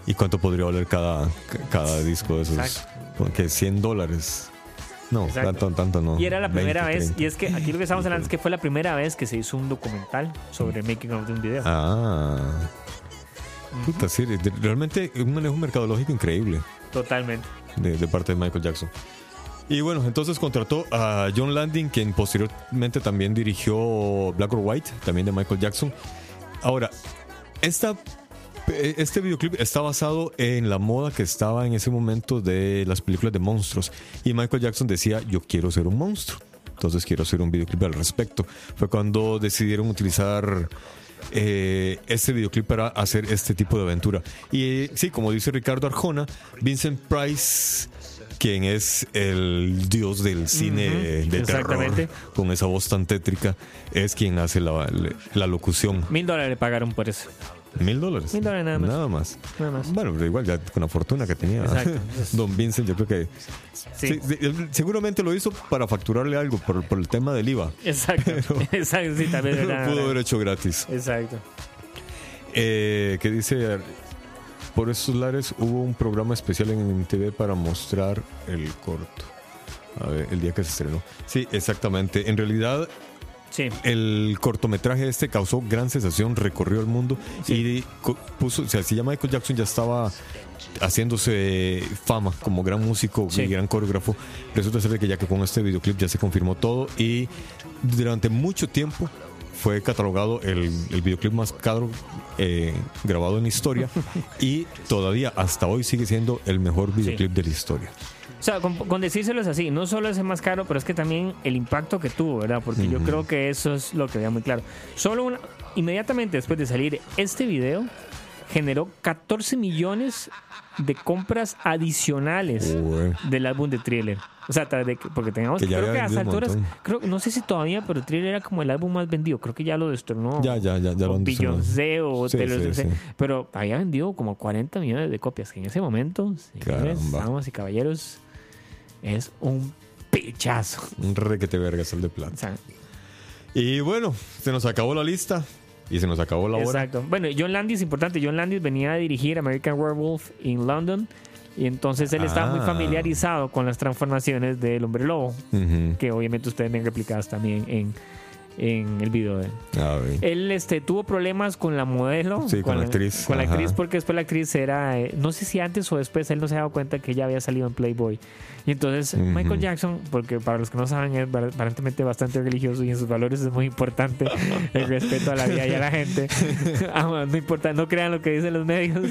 ¿Y cuánto podría valer cada, cada disco de esos? Exacto. Porque 100 dólares. No, Exacto. tanto, tanto no. Y era la primera 20, vez, 30. y es que aquí lo que estamos hablando es que fue la primera vez que se hizo un documental sobre el making of de un video. Ah. Puta, sí, realmente un manejo mercadológico increíble Totalmente. de, de parte de Michael Jackson. Y bueno, entonces contrató a John Landing, quien posteriormente también dirigió Black or White, también de Michael Jackson. Ahora, esta, este videoclip está basado en la moda que estaba en ese momento de las películas de monstruos. Y Michael Jackson decía, yo quiero ser un monstruo. Entonces quiero hacer un videoclip al respecto. Fue cuando decidieron utilizar eh, este videoclip para hacer este tipo de aventura. Y eh, sí, como dice Ricardo Arjona, Vincent Price, quien es el dios del cine de exactamente. terror, con esa voz tan tétrica, es quien hace la, la locución. Mil dólares le pagaron por eso. Mil dólares. Mil dólares nada más. Nada más. Nada más. Bueno, pero igual ya con la fortuna que tenía Exacto. Don Vincent, yo creo que Sí. él seguramente lo hizo para facturarle algo por, por el tema del IVA. Exacto. Exacto, sí, Lo verdad, pudo haber hecho gratis. Exacto. Eh, que dice, por esos lares hubo un programa especial en TV para mostrar el corto. A ver, el día que se estrenó. Sí, exactamente. En realidad, Sí. el cortometraje este causó gran sensación, recorrió el mundo y puso, o sea, si ya Michael Jackson ya estaba haciéndose fama como gran músico Sí. y gran coreógrafo, resulta ser que ya que con este videoclip ya se confirmó todo y durante mucho tiempo fue catalogado el, el videoclip más caro eh, grabado en la historia y todavía hasta hoy sigue siendo el mejor videoclip de la historia. O sea, con, con decírselo es así, no solo es más caro, pero es que también el impacto que tuvo, ¿verdad? Porque yo creo que eso es lo que veía muy claro. Solo una, inmediatamente después de salir este video, generó 14 millones de compras adicionales del álbum de Thriller. O sea, de porque teníamos, Que creo que a un alturas, creo, no sé si todavía, pero Thriller era como el álbum más vendido. Creo que ya lo destronó. Ya, ya, ya, ya lo o destronado. Beyoncé o Sí, Taylor sí, Swift, sí. Pero había vendido como 40 millones de copias. Que en ese momento, señores, damas y caballeros, es un pichazo. Un requete vergas el de plata. O sea, Y bueno, se nos acabó la lista y se nos acabó la hora. exacto. Bueno, John Landis, importante. John Landis venía a dirigir American Werewolf en London. Y entonces él estaba muy Ah. familiarizado con las transformaciones del hombre lobo. Que obviamente ustedes ven replicadas también en, en el video de él. Él este, tuvo problemas con la modelo. Sí, con la actriz, Con la actriz, porque después la actriz era. eh, no sé si antes o después él no se ha dado cuenta que ella había salido en Playboy. Y entonces Ujú. Michael Jackson, porque para los que no saben, es aparentemente bastante religioso y en sus valores es muy importante el respeto a la vida y a la gente. Ah, no importa, no crean lo que dicen los medios.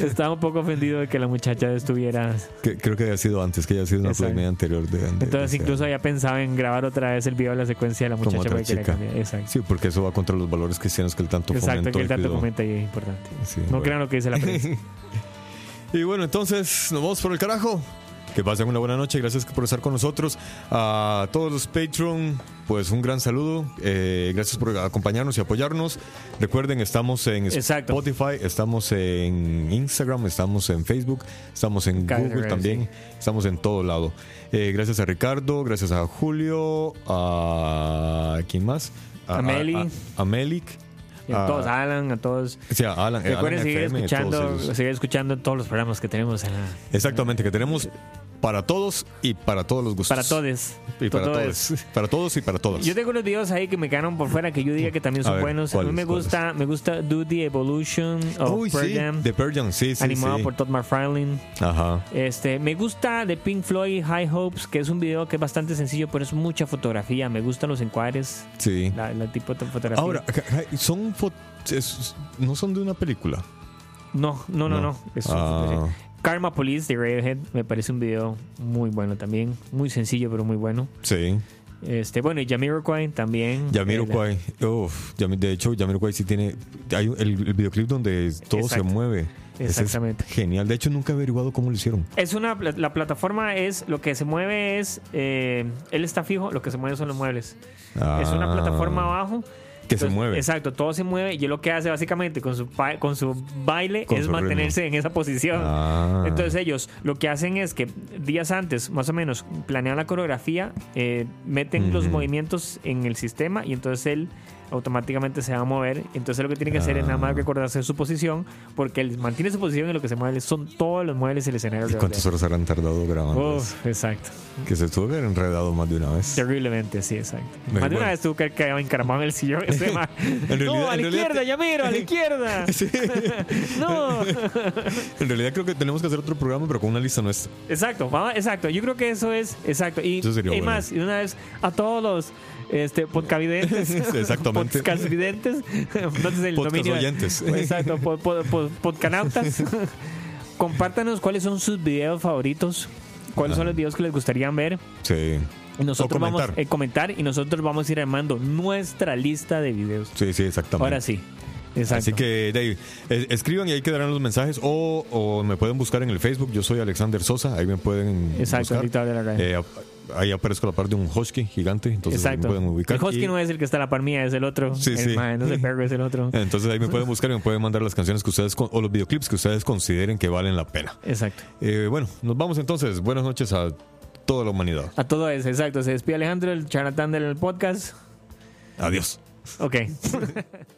Estaba un poco ofendido de que la muchacha estuviera. Que- creo que haya sido antes, que haya sido una Exacto. playmate anterior. De, de- Entonces de- incluso había pensado en grabar otra vez el video de la secuencia de la muchacha quería chica. cambiar. Exacto. Sí, porque eso va contra los valores cristianos que el tanto Exacto, fomentó que el cuidó. comenta y es importante. Sí, No bueno. crean lo que dice la prensa. Y bueno, entonces nos vamos por el carajo. Que pasen una buena noche. Gracias por estar con nosotros. A todos los Patreon, pues un gran saludo. Eh, gracias por acompañarnos y apoyarnos. Recuerden, estamos en Exacto. Spotify, estamos en Instagram, estamos en Facebook, estamos en Cada Google también. Estamos en todo lado. Eh, gracias a Ricardo, gracias a Julio, a. ¿Quién más? A Meli. A, a Melik. A a- todos, a Alan, a todos. sí, a Alan, eh, Recuerden seguir escuchando, seguir escuchando todos los programas que tenemos en la- Exactamente, que tenemos para todos y para todos los gustos. para todos. Y para Todos. Para todos y para todos. Yo tengo unos videos ahí que me quedaron por fuera que yo diría que también son ver, buenos. A mí ¿cuáles, me gusta, me gusta Do the Evolution of sí, Pearl Jam, sí, sí, animado sí. por Todd McFarlane. Ajá. Este, me gusta de Pink Floyd High Hopes, que es un video que es bastante sencillo, pero es mucha fotografía. Me gustan los encuadres, Sí. la, la tipo de fotografía. Ahora, son no son de una película. no, no, no, no. no. Es Ah. Karma Police de Radiohead me parece un video muy bueno también, muy sencillo pero muy bueno. Sí. Este, bueno, y Jamiroquai también. Yamiroquai. Uf, Yami- de hecho, Yamiroquai sí tiene. Hay el, el videoclip donde todo Exacto. se mueve. Exactamente. Es genial. De hecho, nunca he averiguado cómo lo hicieron. Es una la plataforma es lo que se mueve es eh, él está fijo, lo que se mueve son los muebles. Es una Ah, plataforma abajo Que se mueve. Exacto, todo se mueve y él lo que hace básicamente con su con su baile Con es su mantenerse en esa posición. Ah. Entonces ellos lo que hacen es que días antes, más o menos, planean la coreografía, eh, meten los movimientos en el sistema y entonces él automáticamente se va a mover. Entonces lo que tiene que hacer es nada más Ah. recordarse de su posición, porque él mantiene su posición y lo que se mueve son todos los muebles y el escenario. ¿Y cuántas horas habrán tardado grabando? exacto. Que se tuvo que haber enredado más de una vez. Terriblemente, sí, exacto. Bueno, Más de una vez tuvo que quedado encaramado en el sillón. Ese man. realidad- no, a la en izquierda, te- ya miro, a la izquierda. no. En realidad creo que tenemos que hacer otro programa, pero con una lista nuestra. Exacto, vamos- exacto. Yo creo que eso es exacto. Y, y bueno. más, y una vez a todos los este, podcavidentes, Exactamente. podcastvidentes, entonces el Podcast dominio. oyentes. Exacto, pod- pod- pod- podcanautas. Compártanos cuáles son sus videos favoritos, cuáles son los videos que les gustaría ver. Sí. Y nosotros vamos a comentar. comentar y nosotros vamos a ir armando nuestra lista de videos. Sí, sí, exactamente. Ahora sí. Exacto. Así que, Dave, escriban y ahí quedarán los mensajes. O, o me pueden buscar en el Facebook. Yo soy Alexander Sosa. Ahí me pueden Exacto, buscar. Eh, ahí aparezco a la par de un husky gigante. Entonces me Exacto. pueden ubicar. El husky Y- no es el que está a la par mía, es el otro. Sí, el sí. mae, no es el perro, es el otro. Entonces ahí me pueden buscar y me pueden mandar las canciones que ustedes con- o los videoclips que ustedes consideren que valen la pena. Exacto. Eh, bueno, nos vamos entonces. Buenas noches a toda la humanidad. A todo eso, exacto. Se despide Alejandro, el charlatán del podcast. Adiós. Ok.